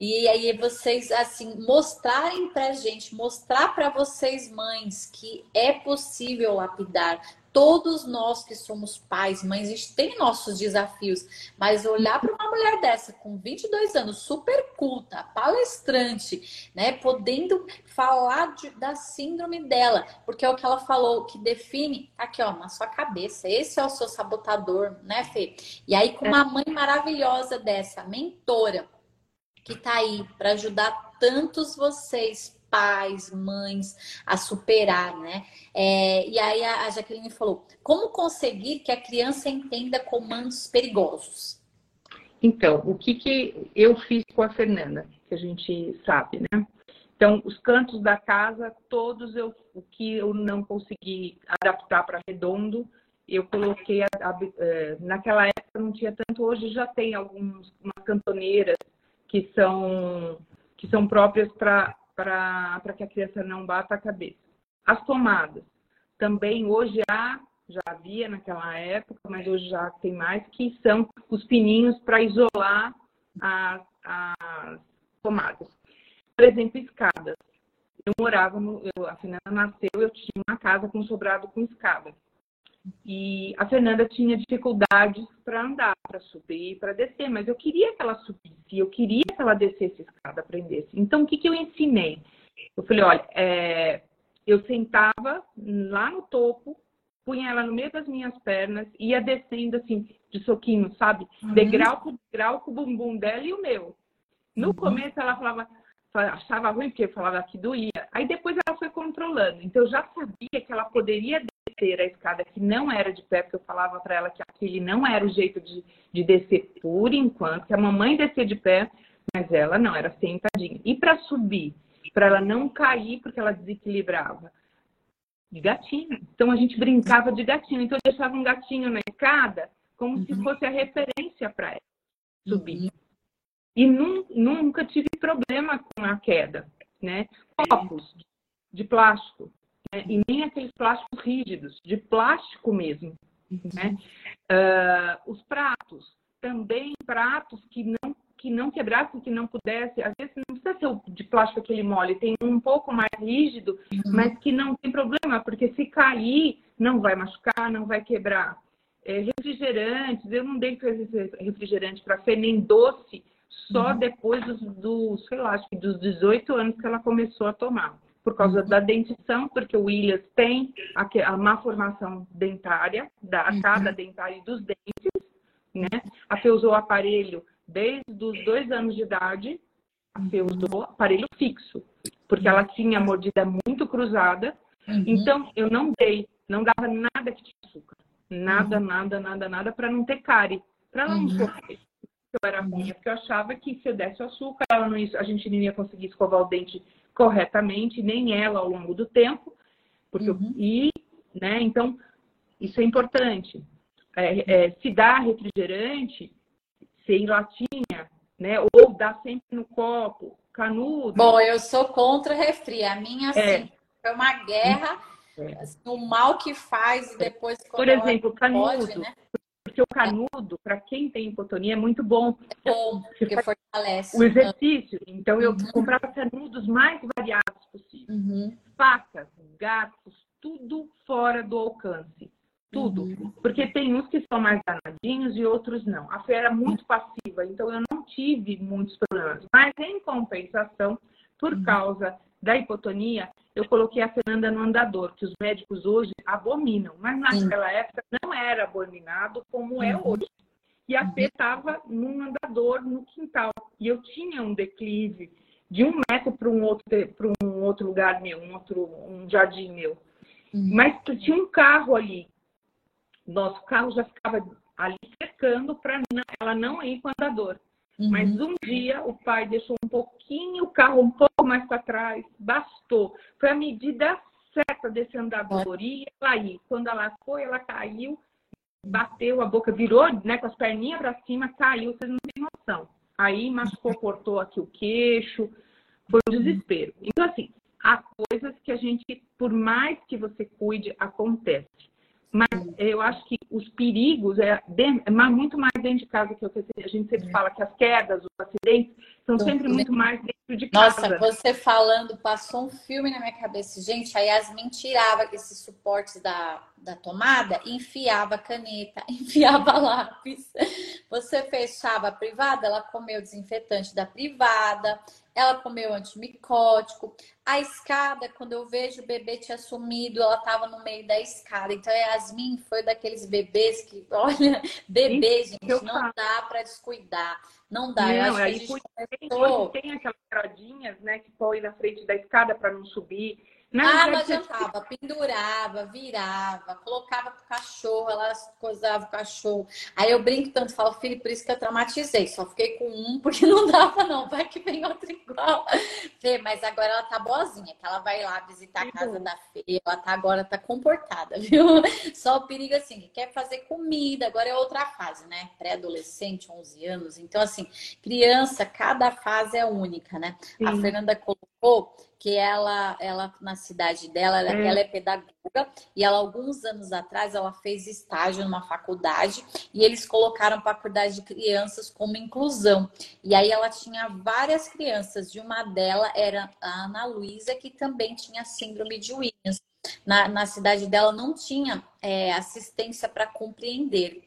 S1: E aí vocês assim mostrarem pra gente, mostrar para vocês mães que é possível lapidar, todos nós que somos pais, mães, a gente tem nossos desafios, mas olhar para uma mulher dessa com 22 anos, super culta, palestrante, né, podendo falar de, da síndrome dela, porque é o que ela falou, que define aqui, ó, na sua cabeça, esse é o seu sabotador, né, Fê? E aí com uma mãe maravilhosa dessa, mentora, que tá aí para ajudar tantos vocês, pais, mães a superar, né? É, e aí a, Jaqueline falou: como conseguir que a criança entenda comandos perigosos?
S2: Então, o que, que eu fiz com a Fernanda, que a gente sabe, né? Então, os cantos da casa, todos eu, o que eu não consegui adaptar para redondo, eu coloquei a, a, é, naquela época não tinha tanto, hoje já tem algumas cantoneiras que são que são próprias para para que a criança não bata a cabeça. As tomadas. Também hoje há, já havia naquela época, mas hoje já tem mais, que são os pininhos para isolar as, as tomadas. Por exemplo, escadas. Eu morava, no, eu, a Fernanda nasceu, eu tinha uma casa com sobrado com escada. E a Fernanda tinha dificuldades para andar, para subir, para descer, mas eu queria que ela subisse, eu queria que ela descesse a escada, aprendesse. Então, o que, que eu ensinei? Eu falei, olha, é, eu sentava lá no topo, punha ela no meio das minhas pernas, ia descendo assim, de soquinho, sabe? Uhum. Degrau por degrau com o bumbum dela e o meu. No uhum. começo ela falava, achava ruim porque falava que doía. Aí depois ela foi controlando. Então eu já sabia que ela poderia descer a escada que não era de pé, porque eu falava para ela que aquele não era o jeito de, de descer por enquanto, que a mamãe descia de pé, mas ela não, era sentadinha. E para subir, para ela não cair, porque ela desequilibrava, de gatinho. Então a gente brincava de gatinho. Então eu deixava um gatinho na escada como uhum. se fosse a referência para ela subir. Uhum. E num, nunca tive problema com a queda, né? Copos de plástico né? e nem aqueles plásticos rígidos, de plástico mesmo. Né? Uh, os pratos, também pratos que não que não quebrassem, que não pudesse, às vezes não precisa ser de plástico aquele mole, tem um pouco mais rígido, uhum. mas que não tem problema, porque se cair, não vai machucar, não vai quebrar. É, refrigerantes, eu não dei refrigerante para Fê, nem doce, só uhum. depois dos, dos, sei lá, acho que dos 18 anos que ela começou a tomar por causa da dentição, porque o Williams tem a, a má formação dentária, da achada uhum. dentária e dos dentes, né? A Fê usou o aparelho desde os dois anos de idade, a Fê usou aparelho fixo, porque ela tinha a mordida muito cruzada, uhum. então eu não dei, não dava nada que tinha açúcar. Nada, uhum. nada, nada, nada, para não ter cárie, para ela não uhum. sofrer. Eu era ruim, porque eu achava que se eu desse açúcar, ela não a gente não ia conseguir escovar o dente corretamente, nem ela ao longo do tempo, porque uhum. e, né, então isso é importante. É, é, se dá refrigerante, ser em latinha, né, ou dá sempre no copo, canudo.
S1: Bom, eu sou contra refri. A minha, assim, é. foi uma guerra, é. assim, o mal que faz e depois...
S2: Por exemplo, canudo. Pode, né? Porque o canudo, para quem tem hipotonia, é muito bom.
S1: É bom, porque fortalece.
S2: O exercício. Então, eu uhum. comprava canudos mais variados possível. Uhum. Facas, garfos, tudo fora do alcance. Tudo. Uhum. Porque tem uns que são mais danadinhos e outros não. A fé era muito passiva, então eu não tive muitos problemas. Mas, em compensação, por uhum. causa da hipotonia, eu coloquei a Fernanda no andador, que os médicos hoje abominam, mas naquela Sim. época não era abominado como é uhum. hoje. E a Fê estava num andador no quintal. E eu tinha um declive de um metro para um outro para um outro lugar meu, um outro um jardim meu. Uhum. Mas tinha um carro ali. Nosso carro já ficava ali cercando para ela não ir com o andador. Uhum. Mas um dia o pai deixou um pouquinho o carro um pouco mais para trás, bastou. Foi a medida certa desse andador. E ela aí, quando ela foi, ela caiu, bateu a boca, virou né, com as perninhas para cima, caiu, vocês não têm noção. Aí machucou, cortou aqui o queixo, foi um desespero. Então, assim, há coisas que a gente, por mais que você cuide, acontece. Mas eu acho que os perigos é, é muito mais dentro de casa que a gente sempre fala que as quedas, os acidentes são sempre muito mais dentro de
S1: casa. Nossa, você falando, passou um filme na minha cabeça. Gente, a Yasmin tirava esses suportes da, da tomada, enfiava caneta, enfiava lápis. Você fechava a privada, ela comeu desinfetante da privada, ela comeu antimicótico. A escada, quando eu vejo o bebê tinha sumido, ela estava no meio da escada. Então, a Yasmin foi daqueles bebês que, olha, bebê, gente, não dá para descuidar. Não dá.
S2: Não,
S1: eu acho
S2: aí que a gente começou... tem aquelas gradinhas, né, que põe na frente da escada para não subir.
S1: Não, ah, não adiantava. Pendurava, virava, colocava pro cachorro, ela coisava o cachorro. Aí eu brinco tanto, falo, filho, por isso que eu traumatizei. Só fiquei com um, porque não dava, não. Vai que vem outro igual. Fê, mas agora ela tá boazinha, que ela vai lá visitar a casa da Fê. Ela tá agora, tá comportada, viu? Só o perigo, assim, que quer fazer comida. Agora é outra fase, né? Pré-adolescente, 11 anos. Então, assim, criança, cada fase é única, né? Sim. A Fernanda colocou que ela, ela na cidade dela, ela é. ela é pedagoga e ela alguns anos atrás ela fez estágio numa faculdade e eles colocaram para cuidar de crianças como inclusão. E aí ela tinha várias crianças, de uma delas era a Ana Luísa que também tinha síndrome de Williams. Na, na cidade dela não tinha é, assistência para compreender.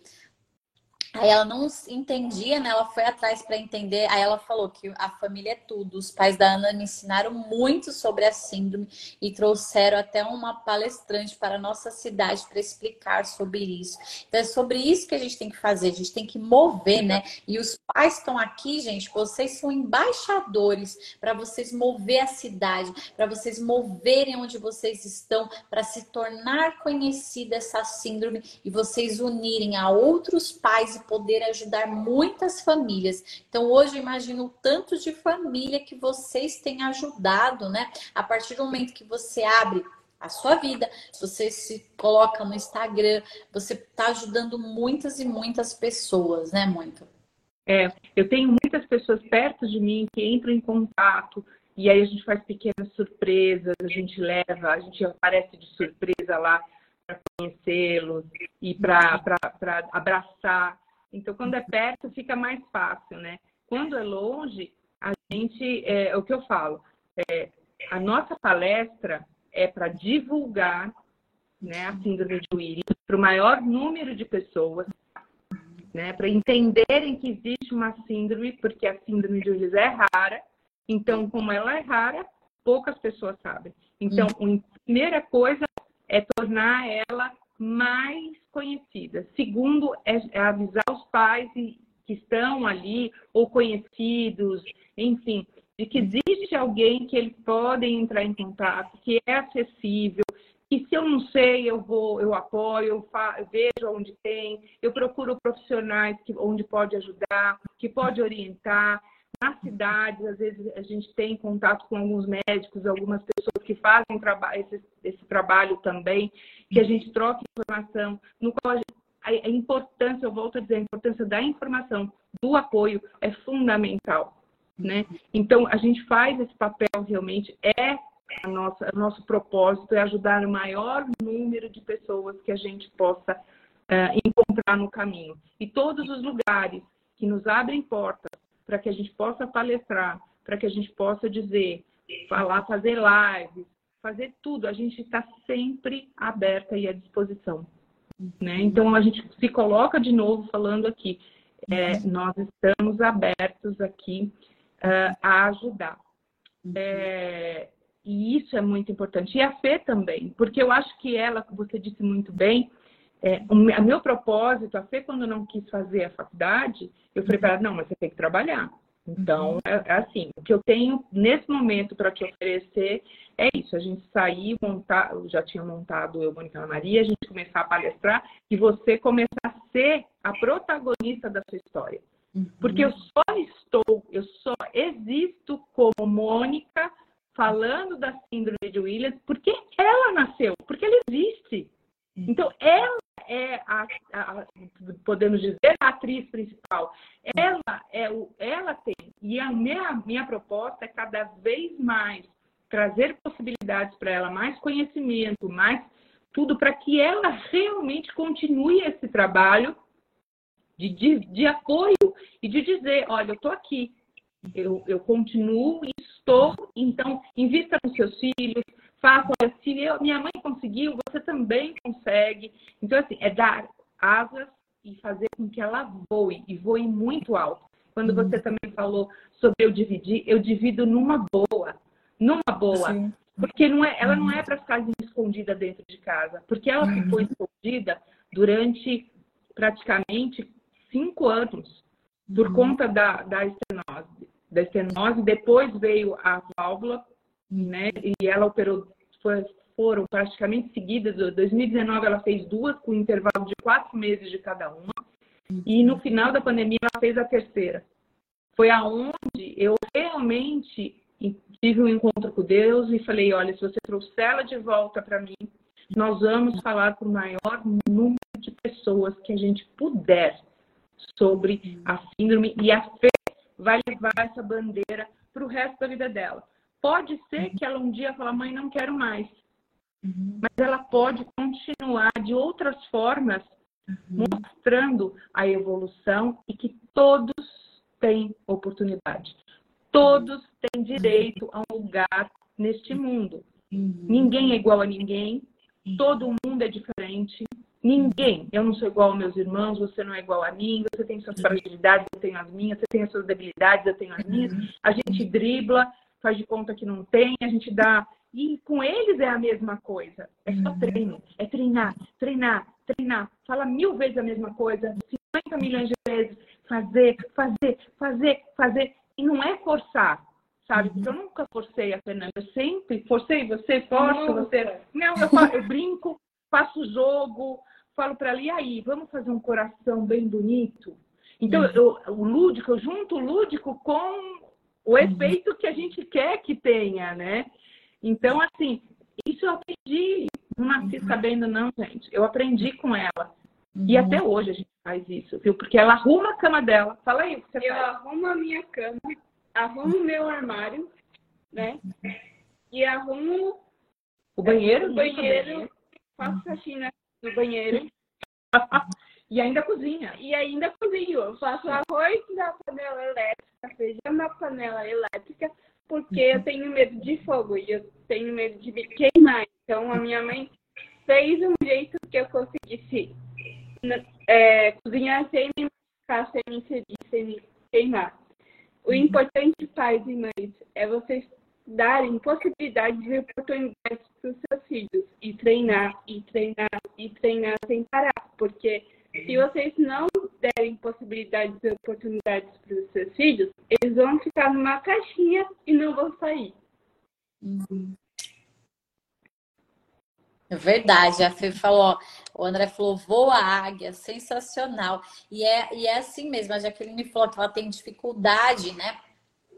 S1: Aí ela não entendia, né? Ela foi atrás para entender. Aí ela falou que a família é tudo. Os pais da Ana me ensinaram muito sobre a síndrome e trouxeram até uma palestrante para a nossa cidade para explicar sobre isso. Então é sobre isso que a gente tem que fazer. A gente tem que mover, né? E os pais estão aqui, gente. Vocês são embaixadores para vocês mover a cidade, para vocês moverem onde vocês estão, para se tornar conhecida essa síndrome e vocês unirem a outros pais e poder ajudar muitas famílias. Então, hoje imagino o tanto de família que vocês têm ajudado, né? A partir do momento que você abre a sua vida, você se coloca no Instagram, você está ajudando muitas e muitas pessoas, né, Mônica?
S2: É, eu tenho muitas pessoas perto de mim que entram em contato e aí a gente faz pequenas surpresas, a gente leva, a gente aparece de surpresa lá para conhecê-los e para abraçar. Então, quando é perto, fica mais fácil, né? Quando é longe, a gente, é, é o que eu falo, é, a nossa palestra é para divulgar né, a síndrome de Williams para o maior número de pessoas, né, para entenderem que existe uma síndrome, porque a síndrome de Williams é rara. Então, como ela é rara, poucas pessoas sabem. Então, a primeira coisa é tornar ela mais conhecida. Segundo, é, é avisar os pais que estão ali, ou conhecidos, enfim, de que existe alguém que eles podem entrar em contato, que é acessível, que se eu não sei, eu vou, eu apoio, eu, eu vejo onde tem, eu procuro profissionais que, onde pode ajudar, que pode orientar. Nas cidades, às vezes a gente tem contato com alguns médicos, algumas pessoas que fazem traba esse, esse trabalho também, que a gente troca informação, no qual a, a importância, eu volto a dizer, a importância da informação, do apoio é fundamental. Né? Então, a gente faz esse papel realmente, é a nossa, o nosso propósito é ajudar o maior número de pessoas que a gente possa uh, encontrar no caminho. E todos os lugares que nos abrem portas para que a gente possa palestrar, para que a gente possa dizer, falar, fazer lives, fazer tudo. A gente está sempre aberta e à disposição. Né? Então, a gente se coloca de novo falando aqui. É, nós estamos abertos aqui uh, a ajudar. É, e isso é muito importante. E a Fê também, porque eu acho que ela, você disse muito bem, é, o meu propósito, a Fê, quando não quis fazer a faculdade, eu falei para ela, não, mas você tem que trabalhar. Então, é, é assim, o que eu tenho nesse momento para te oferecer é isso, a gente sair, montar, eu já tinha montado eu, Mônica Maria, a gente começar a palestrar e você começar a ser a protagonista da sua história. Uhum. Porque eu só estou, eu só existo como Mônica falando da síndrome de Williams porque ela nasceu, porque ela existe. Uhum. Então, ela é a, a, podemos dizer, a atriz principal. Ela é o, ela tem. E a minha, minha proposta é cada vez mais trazer possibilidades para ela, mais conhecimento, mais tudo para que ela realmente continue esse trabalho de, de, de apoio e de dizer, olha, eu estou aqui, eu, eu continuo e estou, então invista nos seus filhos, faça, se eu, minha mãe conseguiu, você também consegue. Então, assim, é dar asas e fazer com que ela voe, e voe muito alto. Quando uhum. você também falou sobre eu dividir, eu divido numa boa, numa boa. Sim. Porque não é, ela não é para ficar escondida dentro de casa, porque ela uhum. ficou escondida durante praticamente cinco anos por uhum. conta da, da estenose. Da estenose, depois veio a válvula, né? E ela operou, foi, foram praticamente seguidas. Em 2019 ela fez duas com intervalo de quatro meses de cada uma. E no final da pandemia ela fez a terceira. Foi aonde eu realmente tive um encontro com Deus e falei, olha, se você trouxer ela de volta para mim, nós vamos falar para o maior número de pessoas que a gente puder sobre a síndrome e a fé vai levar essa bandeira para o resto da vida dela. Pode ser que ela um dia fale, mãe, não quero mais. Uhum. Mas ela pode continuar de outras formas, uhum. mostrando a evolução e que todos têm oportunidade. Todos têm direito a um lugar neste mundo. Uhum. Ninguém é igual a ninguém, todo mundo é diferente. Ninguém. Eu não sou igual aos meus irmãos, você não é igual a mim, você tem suas fragilidades, eu tenho as minhas, você tem as suas debilidades, eu tenho as minhas. A gente dribla, faz de conta que não tem, a gente dá. E com eles é a mesma coisa. É só treino. É treinar, treinar, treinar. Fala mil vezes a mesma coisa, 50 milhões de vezes. Fazer, fazer, fazer, fazer. E não é forçar sabe? Porque eu nunca forcei a Fernanda, eu sempre forcei, você força, você. Não, eu, eu brinco, faço jogo, falo para ela, e aí, vamos fazer um coração bem bonito? Então, uhum. eu, o lúdico, eu junto o lúdico com o uhum. efeito que a gente quer que tenha, né? Então, assim, isso eu aprendi. Não nasci uhum. sabendo, não, gente. Eu aprendi com ela. Uhum. E até hoje a gente faz isso, viu? Porque ela arruma a cama dela. Fala aí o que você
S3: eu
S2: faz.
S3: Eu arrumo a minha cama, arrumo o meu armário, né? E arrumo
S2: o banheiro,
S3: o banheiro, faço faxina no banheiro.
S2: e ainda cozinha.
S3: E ainda cozinho. Eu faço arroz na panela elétrica, feijão na panela elétrica, porque eu tenho medo de fogo e eu tenho medo de me queimar. Então a minha mãe fez um jeito que eu conseguisse é, cozinhar sem me machucar, sem me ferir, sem me queimar. O importante, pais e mães, é vocês darem possibilidades e oportunidades para os seus filhos e treinar, e treinar, e treinar sem parar. Porque se vocês não derem possibilidades e oportunidades para os seus filhos, eles vão ficar numa caixinha e não vão sair.
S1: Uhum. É verdade, a Fê falou, o André falou, voa águia, sensacional. E é, e é assim mesmo, a Jaqueline falou que ela tem dificuldade, né?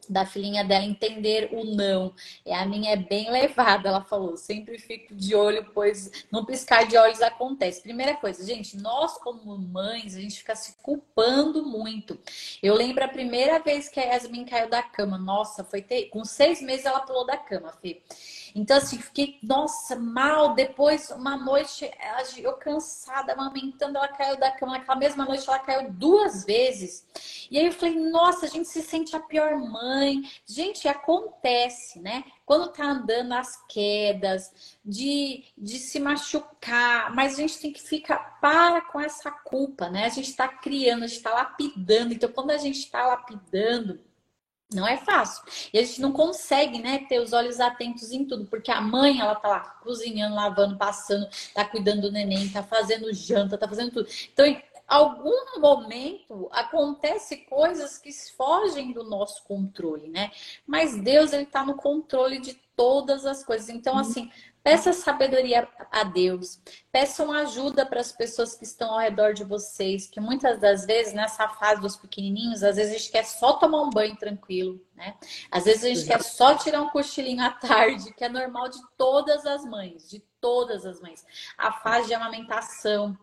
S1: da filhinha dela entender o não. E a minha é bem levada, ela falou. Sempre fico de olho, pois no piscar de olhos acontece. Primeira coisa, gente, nós como mães, a gente fica se culpando muito. Eu lembro a primeira vez que a Yasmin caiu da cama. Nossa, foi ter... com seis meses ela pulou da cama, Fê. Então, assim, fiquei, nossa, mal. Depois, uma noite, eu cansada, amamentando, ela caiu da cama. Naquela mesma noite, ela caiu duas vezes. E aí eu falei, nossa, a gente se sente a pior mãe. Gente, acontece, né? Quando tá andando as quedas, de, de se machucar, mas a gente tem que ficar para com essa culpa, né? A gente está criando, a gente está lapidando. Então, quando a gente está lapidando, não é fácil. E a gente não consegue, né, ter os olhos atentos em tudo, porque a mãe, ela tá lá cozinhando, lavando, passando, tá cuidando do neném, tá fazendo janta, tá fazendo tudo. Então, algum momento acontece coisas que fogem do nosso controle, né? Mas Deus, ele tá no controle de todas as coisas. Então, uhum. assim, Peça sabedoria a Deus. Peçam ajuda para as pessoas que estão ao redor de vocês, que muitas das vezes, nessa fase dos pequenininhos, às vezes a gente quer só tomar um banho tranquilo, né? Às vezes a gente quer só tirar um cochilinho à tarde, que é normal de todas as mães, de todas as mães. A fase de amamentação,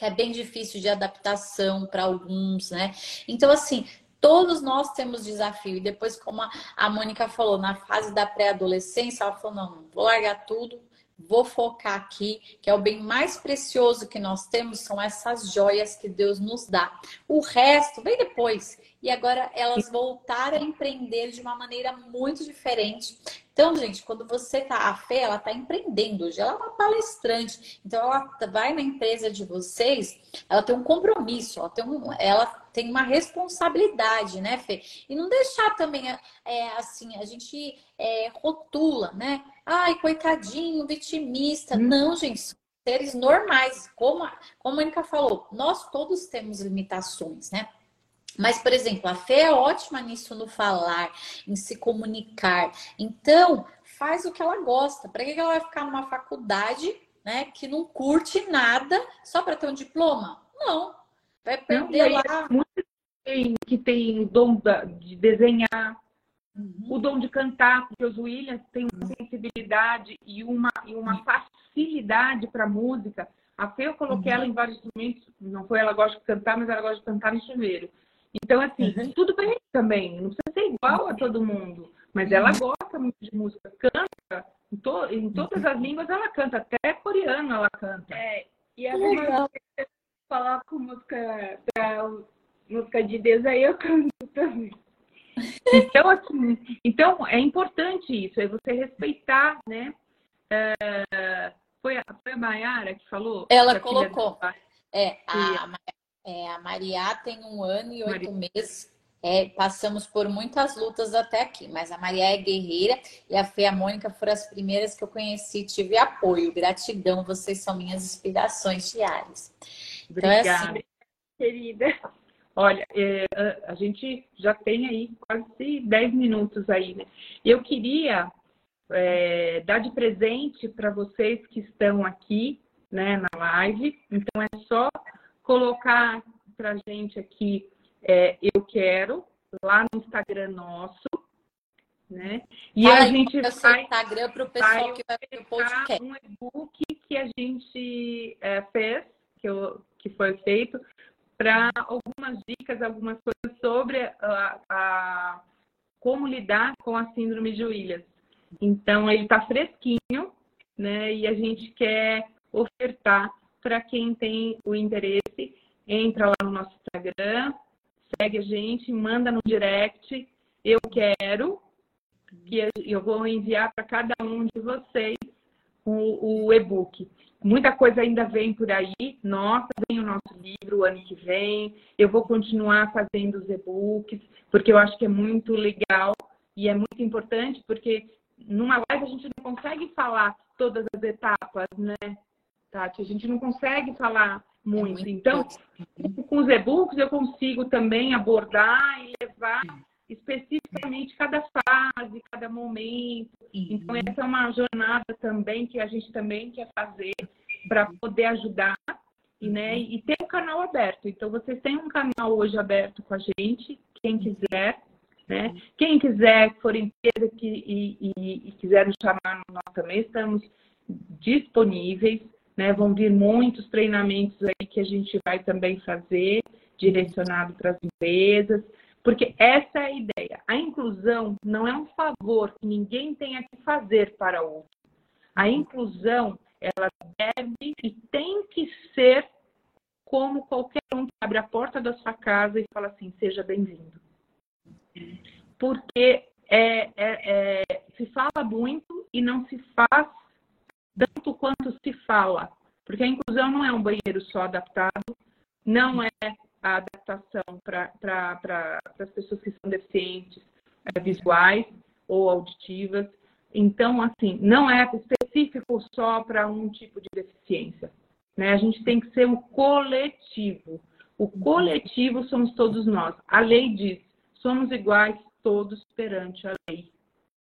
S1: que é bem difícil de adaptação para alguns, né? Então, assim, todos nós temos desafio. E depois, como a Mônica falou, na fase da pré-adolescência, ela falou: não, vou largar tudo, vou focar aqui, que é o bem mais precioso que nós temos, são essas joias que Deus nos dá. O resto vem depois. E agora elas voltaram a empreender de uma maneira muito diferente. Então, gente, quando você tá, a Fê, ela tá empreendendo hoje, ela é uma palestrante. Então, ela vai na empresa de vocês, ela tem um compromisso, ela tem, um, ela tem uma responsabilidade, né, Fê? E não deixar também, é, assim, a gente é, rotula, né? Ai, coitadinho, vitimista. Hum. Não, gente, seres normais. Como a, como a Mônica falou, nós todos temos limitações, né? Mas, por exemplo, a Fê é ótima nisso no falar, em se comunicar. Então, faz o que ela gosta. Para que ela vai ficar numa faculdade, né, que não curte nada só para ter um diploma? Não. Vai perder não, lá.
S2: Muitos tem, que tem dom de desenhar, uhum. o dom de cantar, porque os Williams têm uma sensibilidade e uma, e uma facilidade para música. A Fê, eu coloquei uhum. ela em vários instrumentos, não foi ela gosta de cantar, mas ela gosta de cantar no chuveiro. Então, assim, uhum. tudo bem também, não precisa ser igual a todo mundo, mas ela gosta muito de música, canta, em, to em todas as línguas ela canta, até coreano ela canta.
S3: É, e a mesma falar com música, pra, música de Deus, aí eu canto também.
S2: Então, assim, então é importante isso, é você respeitar, né? É, foi, a, foi a Mayara que falou?
S1: Ela colocou. É, a, é, a Maria tem um ano e oito Maria. meses. É, passamos por muitas lutas até aqui, mas a Maria é guerreira e a Fê e a Mônica foram as primeiras que eu conheci tive apoio. Gratidão, vocês são minhas inspirações diárias.
S2: Obrigada. Então, é assim, querida. Olha, é, a gente já tem aí quase 10 minutos aí, né? Eu queria é, dar de presente para vocês que estão aqui, né, na live. Então, é só colocar para gente aqui é, eu quero lá no Instagram nosso, né?
S1: E Fala a gente vai Instagram para o pessoal que vai ver o podcast.
S2: um e-book que a gente é, fez, que, eu, que foi feito para algumas dicas, algumas coisas sobre a, a, como lidar com a síndrome de Williams. Então ele está fresquinho, né? E a gente quer ofertar para quem tem o interesse, entra lá no nosso Instagram, segue a gente, manda no direct, eu quero, que eu vou enviar para cada um de vocês o, o e-book. Muita coisa ainda vem por aí. Nossa, vem o nosso livro o ano que vem. Eu vou continuar fazendo os e-books, porque eu acho que é muito legal e é muito importante, porque numa live a gente não consegue falar todas as etapas, né? Tati, a gente não consegue falar muito. Então, com os e-books eu consigo também abordar e levar especificamente cada fase, cada momento. Então, uhum. essa é uma jornada também que a gente também quer fazer para poder ajudar e, né, uhum. e ter um canal aberto. Então, vocês têm um canal hoje aberto com a gente, quem quiser. Né? Quem quiser, for empresa que, e, e, e quiser nos chamar, nós também estamos disponíveis. Né? Vão vir muitos treinamentos aí que a gente vai também fazer, direcionado para as empresas, porque essa é a ideia. A inclusão não é um favor que ninguém tenha que fazer para o outro. A inclusão, ela deve e tem que ser como qualquer um que abre a porta da sua casa e fala assim, seja bem-vindo. Porque é, é, é, se fala muito e não se faz tanto quanto se fala. Porque a inclusão não é um banheiro só adaptado, não é a adaptação para pra, as pessoas que são deficientes é, visuais ou auditivas. Então, assim, não é específico só para um tipo de deficiência. Né? A gente tem que ser um coletivo. O coletivo somos todos nós. A lei diz: somos iguais todos perante a lei.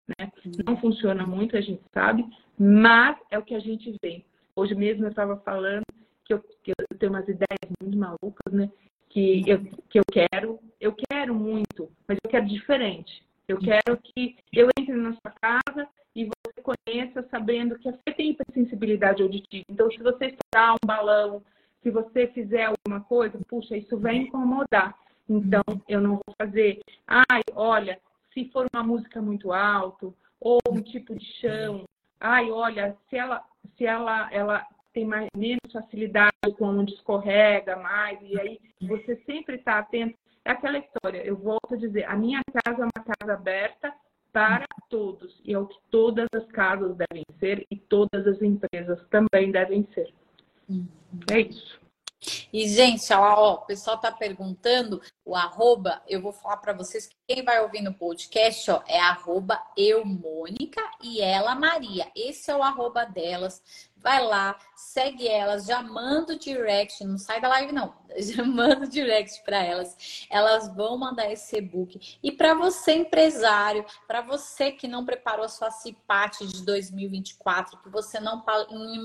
S2: Né? Não funciona muito, a gente sabe, mas é o que a gente vê. Hoje mesmo eu estava falando que eu, que eu, tenho umas ideias muito malucas, né? Que eu, que eu quero, eu quero muito, mas eu quero diferente. Eu quero que eu entre na sua casa e você conheça sabendo que você tem hipersensibilidade auditiva. Então, se você estourar um balão, se você fizer alguma coisa, puxa, isso vai incomodar. Então, eu não vou fazer. Ai, olha, se for uma música muito alto ou um tipo de chão, ai, olha, se ela, se ela, ela tem mais, menos facilidade com onde escorrega mais, e aí você sempre está atento. É aquela história, eu volto a dizer, a minha casa é uma casa aberta para todos, e é o que todas as casas devem ser e todas as empresas também devem ser. Uhum. É isso.
S1: E, gente, ó, o pessoal tá perguntando o arroba, eu vou falar para vocês que quem vai ouvir no podcast, ó, é arroba eu, Mônica, e ela, Maria. Esse é o arroba delas. Vai lá, segue elas, já manda o direct, não sai da live não, já manda o direct para elas. Elas vão mandar esse e-book. E para você empresário, para você que não preparou a sua CIPAT de 2024, que você não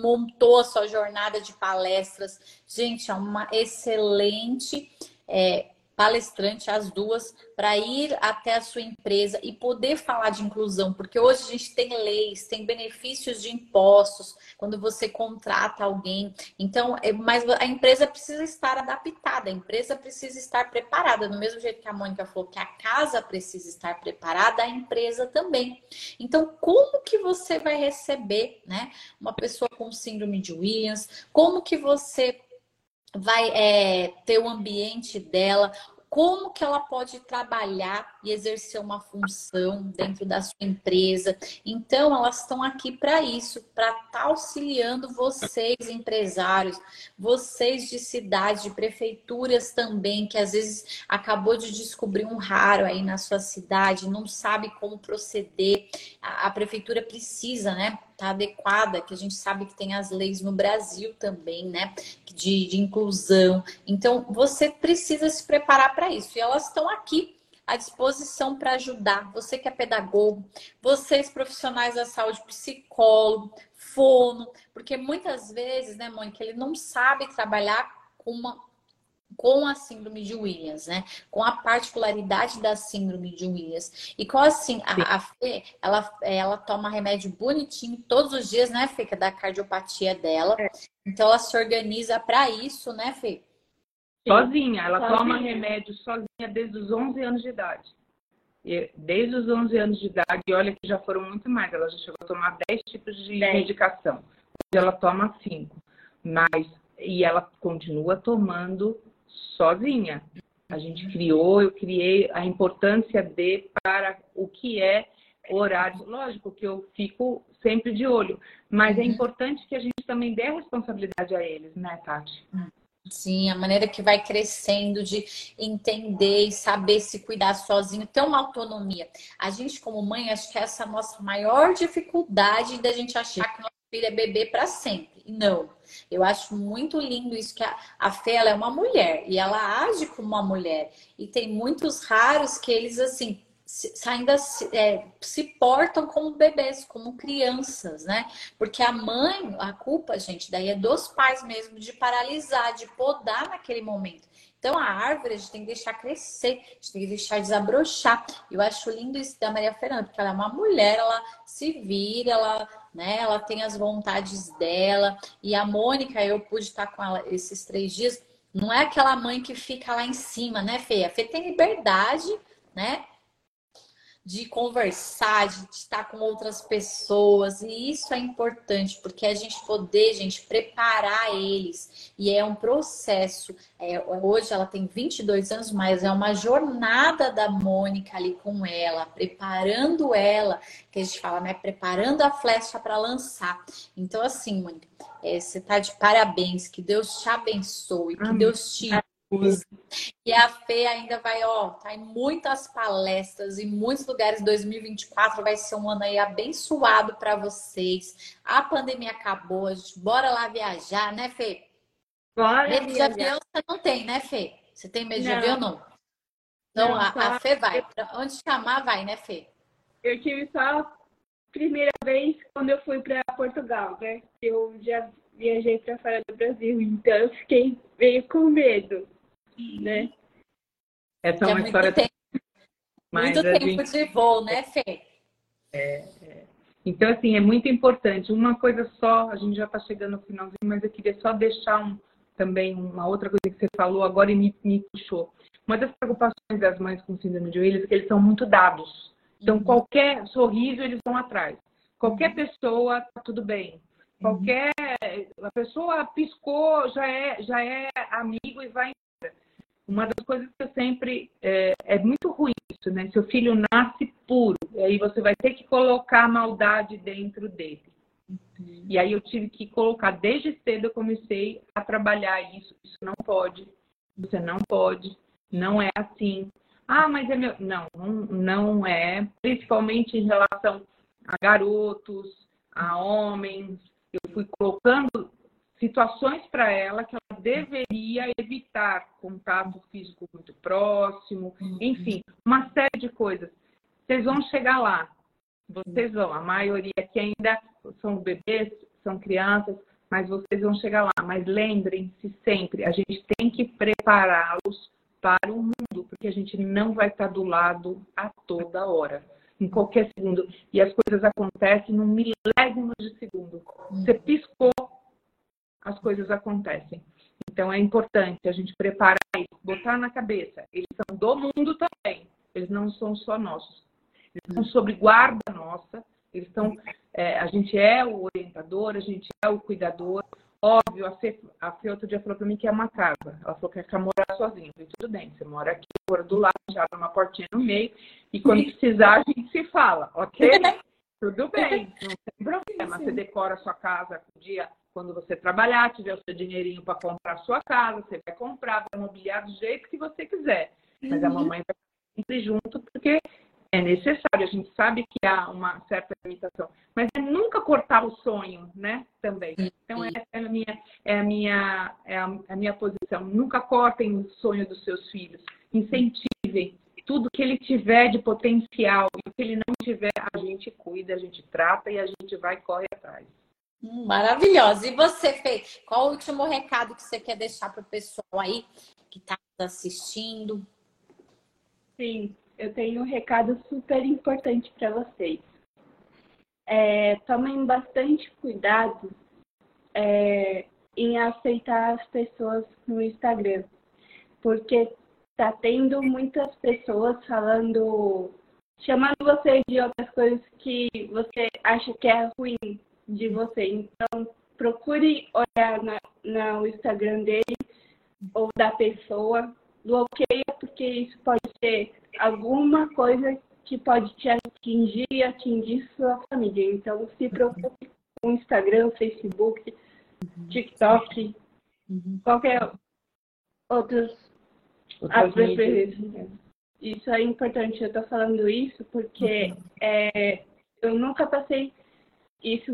S1: montou a sua jornada de palestras, gente, é uma excelente é, palestrante, as duas, para ir até a sua empresa e poder falar de inclusão, porque hoje a gente tem leis, tem benefícios de impostos quando você contrata alguém. Então, é, mas a empresa precisa estar adaptada, a empresa precisa estar preparada, do mesmo jeito que a Mônica falou que a casa precisa estar preparada, a empresa também. Então, como que você vai receber, né, uma pessoa com síndrome de Williams? Como que você vai é, ter o ambiente dela, como que ela pode trabalhar e exercer uma função dentro da sua empresa. Então, elas estão aqui para isso, para estar tá auxiliando vocês, empresários, vocês de cidades, de prefeituras também, que às vezes acabou de descobrir um raro aí na sua cidade, não sabe como proceder. A, a prefeitura precisa, né? Tá adequada, que a gente sabe que tem as leis no Brasil também, né, de, de inclusão. Então, você precisa se preparar para isso. E elas estão aqui à disposição para ajudar. Você que é pedagogo, vocês profissionais da saúde, psicólogo, fono, porque muitas vezes, né, Mônica, ele não sabe trabalhar com uma com a síndrome de Williams, né? Com a particularidade da síndrome de Williams. E com assim, a, a Fê, ela, ela toma remédio bonitinho todos os dias, né, Fê? Que é da cardiopatia dela. É. Então ela se organiza para isso, né, Fê?
S2: Sozinha, ela sozinha. toma remédio sozinha desde os 11 anos de idade. Desde os 11 anos de idade, e olha que já foram muito mais, ela já chegou a tomar 10 tipos de 10. medicação. Hoje ela toma 5. Mas, e ela continua tomando sozinha. A gente criou, eu criei a importância de para o que é horário. Lógico que eu fico sempre de olho, mas é uhum. importante que a gente também dê a responsabilidade a eles, né, Tati?
S1: Sim, a maneira que vai crescendo de entender e saber se cuidar sozinho, ter uma autonomia. A gente, como mãe, acho que essa é a nossa maior dificuldade da gente achar que nosso filho é bebê para sempre. Não. Eu acho muito lindo isso que a, a Fê é uma mulher e ela age como uma mulher. E tem muitos raros que eles assim se, ainda se, é, se portam como bebês, como crianças, né? Porque a mãe, a culpa, gente, daí é dos pais mesmo de paralisar, de podar naquele momento. Então, a árvore a gente tem que deixar crescer, a gente tem que deixar desabrochar. Eu acho lindo isso da Maria Fernanda, porque ela é uma mulher, ela se vira, ela, né, ela tem as vontades dela. E a Mônica, eu pude estar com ela esses três dias, não é aquela mãe que fica lá em cima, né, Fê? A Fê tem liberdade, né? De conversar, de estar com outras pessoas. E isso é importante, porque a gente poder, gente, preparar eles. E é um processo. É, hoje ela tem 22 anos, mas é uma jornada da Mônica ali com ela, preparando ela, que a gente fala, né? Preparando a flecha para lançar. Então, assim, Mônica, é, você tá de parabéns. Que Deus te abençoe, que Deus te e a Fê ainda vai, ó, tá em muitas palestras, em muitos lugares. 2024 vai ser um ano aí abençoado para vocês. A pandemia acabou, a gente bora lá viajar, né, Fê? Bora medo viajar. de avião você não tem, né, Fê? Você tem medo não. de avião não? Então não, a, a Fê vai. Pra onde chamar vai, né, Fê?
S3: Eu tive só primeira vez quando eu fui para Portugal, né? Eu já viajei para fora do Brasil, então eu fiquei meio com medo né?
S2: Essa é, é uma história.
S1: Tempo. muito tempo gente... de voo, né, Fê?
S2: É, é. Então, assim, é muito importante. Uma coisa só, a gente já está chegando no finalzinho, mas eu queria só deixar um, também uma outra coisa que você falou agora e me, me puxou. Uma das preocupações das mães com síndrome de Williams é que eles são muito dados. Então, uhum. qualquer sorriso eles vão atrás. Qualquer uhum. pessoa, tá tudo bem. Qualquer a pessoa piscou, já é, já é amigo e vai. Uma das coisas que eu sempre é, é muito ruim isso, né? Seu filho nasce puro, e aí você vai ter que colocar a maldade dentro dele. Uhum. E aí eu tive que colocar desde cedo eu comecei a trabalhar isso. Isso não pode, você não pode, não é assim. Ah, mas é meu. Não, não é. Principalmente em relação a garotos, a homens. Eu fui colocando situações para ela que ela deveria evitar contato físico muito próximo, uhum. enfim, uma série de coisas. Vocês vão chegar lá, vocês vão. A maioria que ainda são bebês, são crianças, mas vocês vão chegar lá. Mas lembrem-se sempre, a gente tem que prepará-los para o mundo, porque a gente não vai estar do lado a toda hora, em qualquer segundo. E as coisas acontecem num milésimo de segundo. Você uhum. piscou, as coisas acontecem. Então é importante a gente preparar isso, botar na cabeça. Eles são do mundo também, eles não são só nossos. Eles estão sob guarda nossa, eles estão. É, a gente é o orientador, a gente é o cuidador, Óbvio, a Fê, a Fê outro dia falou para mim que é uma casa. Ela falou que quer morar sozinha. Eu falei, tudo bem, você mora aqui, mora do lado, já abre uma portinha no meio. E quando precisar, a gente se fala, ok? tudo bem, não tem problema. Você decora a sua casa um dia quando você trabalhar, tiver o seu dinheirinho para comprar a sua casa, você vai comprar, vai mobiliar do jeito que você quiser. Mas a uhum. mamãe vai sempre junto, porque é necessário, a gente sabe que há uma certa limitação, mas é nunca cortar o sonho, né? Também. Então essa é a minha, é a minha, é a, a minha posição. Nunca cortem o sonho dos seus filhos. Incentivem tudo que ele tiver de potencial e o que ele não tiver, a gente cuida, a gente trata e a gente vai corre atrás.
S1: Hum, maravilhosa. E você, Fê, qual o último recado que você quer deixar para o pessoal aí que está assistindo?
S3: Sim, eu tenho um recado super importante para vocês. É, tomem bastante cuidado é, em aceitar as pessoas no Instagram, porque tá tendo muitas pessoas falando, chamando você de outras coisas que você acha que é ruim de você. Então, procure olhar na, no Instagram dele ou da pessoa, bloqueia, porque isso pode ser alguma coisa que pode te atingir e atingir sua família. Então, se preocupe com o Instagram, Facebook, uhum. TikTok, uhum. qualquer outros Isso é importante. Eu estou falando isso porque uhum. é, eu nunca passei isso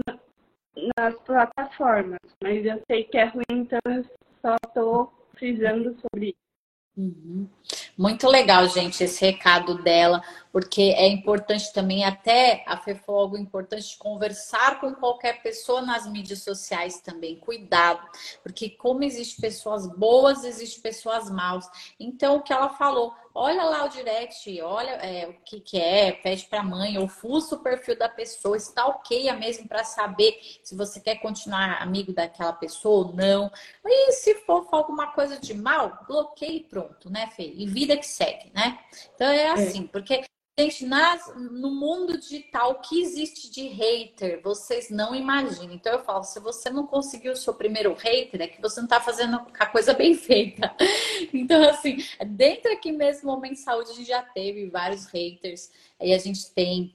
S3: nas plataformas, mas eu sei que é ruim, então eu só estou frisando sobre isso.
S1: Uhum. Muito legal, gente, esse recado dela, porque é importante também, até a falou algo importante, conversar com qualquer pessoa nas mídias sociais também. Cuidado, porque como existe pessoas boas, existe pessoas maus. Então, o que ela falou, olha lá o direct, olha é, o que, que é, pede para a mãe, ou fuça o perfil da pessoa, stalkeia mesmo para saber se você quer continuar amigo daquela pessoa ou não. E se for alguma coisa de mal, bloqueie e pronto, né, Fê? E vida que segue, né? Então é, é. assim, é. porque Gente, nas, no mundo digital, o que existe de hater, vocês não imaginam. Então eu falo, se você não conseguiu o seu primeiro hater, é que você não está fazendo a coisa bem feita. Então, assim, dentro aqui mesmo, Momento Saúde, a gente já teve vários haters. Aí a gente tem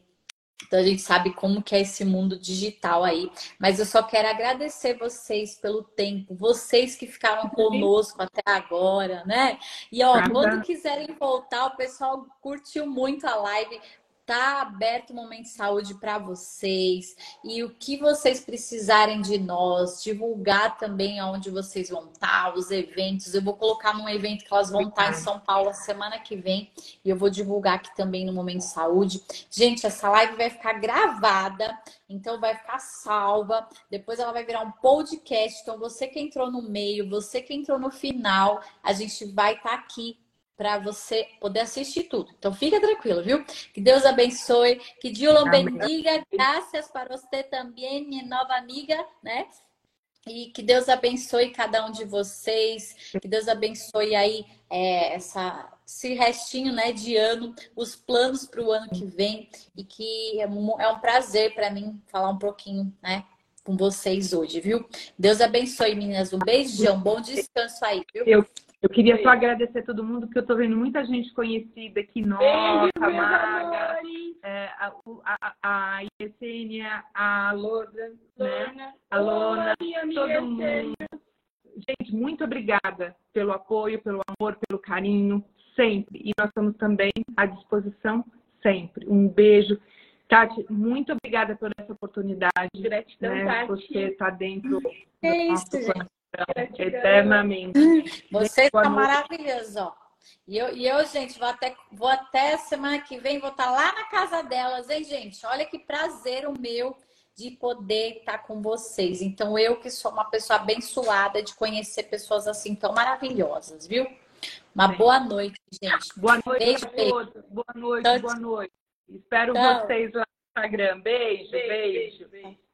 S1: então a gente sabe como que é esse mundo digital aí. Mas eu só quero agradecer vocês pelo tempo, vocês que ficaram conosco até agora, né? E ó, quando quiserem voltar, o pessoal curtiu muito a live. Tá aberto o Momento de Saúde para vocês. E o que vocês precisarem de nós, divulgar também onde vocês vão estar, tá, os eventos. Eu vou colocar num evento que elas vão estar tá em São Paulo semana que vem. E eu vou divulgar aqui também no Momento de Saúde. Gente, essa live vai ficar gravada, então vai ficar salva. Depois ela vai virar um podcast. Então, você que entrou no meio, você que entrou no final, a gente vai estar tá aqui para você poder assistir tudo. Então fica tranquilo, viu? Que Deus abençoe, que Deus lo bendiga. Graças para você também, minha nova amiga, né? E que Deus abençoe cada um de vocês, que Deus abençoe aí é, essa, esse restinho né, de ano, os planos para o ano que vem, e que é um, é um prazer para mim falar um pouquinho né, com vocês hoje, viu? Deus abençoe, meninas. Um beijão, bom descanso aí, viu?
S2: Eu, eu queria só agradecer a todo mundo, porque eu estou vendo muita gente conhecida aqui, nossa, Maga, é, a, a, a Yesenia, a Loda, né? a Lona, todo mundo. Gente, muito obrigada pelo apoio, pelo amor, pelo carinho, sempre. E nós estamos também à disposição sempre. Um beijo. Tati, muito obrigada por essa oportunidade.
S3: Gratidão,
S2: né?
S3: Tati.
S2: Você está dentro
S1: É
S2: do
S1: isso,
S2: nosso
S1: gente.
S2: Eternamente.
S1: Vocês são
S2: noite.
S1: maravilhosos, ó. E eu, e eu, gente, vou até, vou até semana que vem, vou estar lá na casa delas, hein, gente? Olha que prazer o meu de poder estar com vocês. Então, eu que sou uma pessoa abençoada de conhecer pessoas assim tão maravilhosas, viu? Uma
S2: Sim.
S1: boa noite, gente.
S2: Boa noite
S1: Beijo,
S2: a
S1: beijo.
S2: todos. Boa noite,
S1: Tchau,
S2: boa noite. Espero
S1: Tchau.
S2: vocês lá no Instagram. Beijo,
S3: Beijo,
S2: beijo.
S3: beijo, beijo.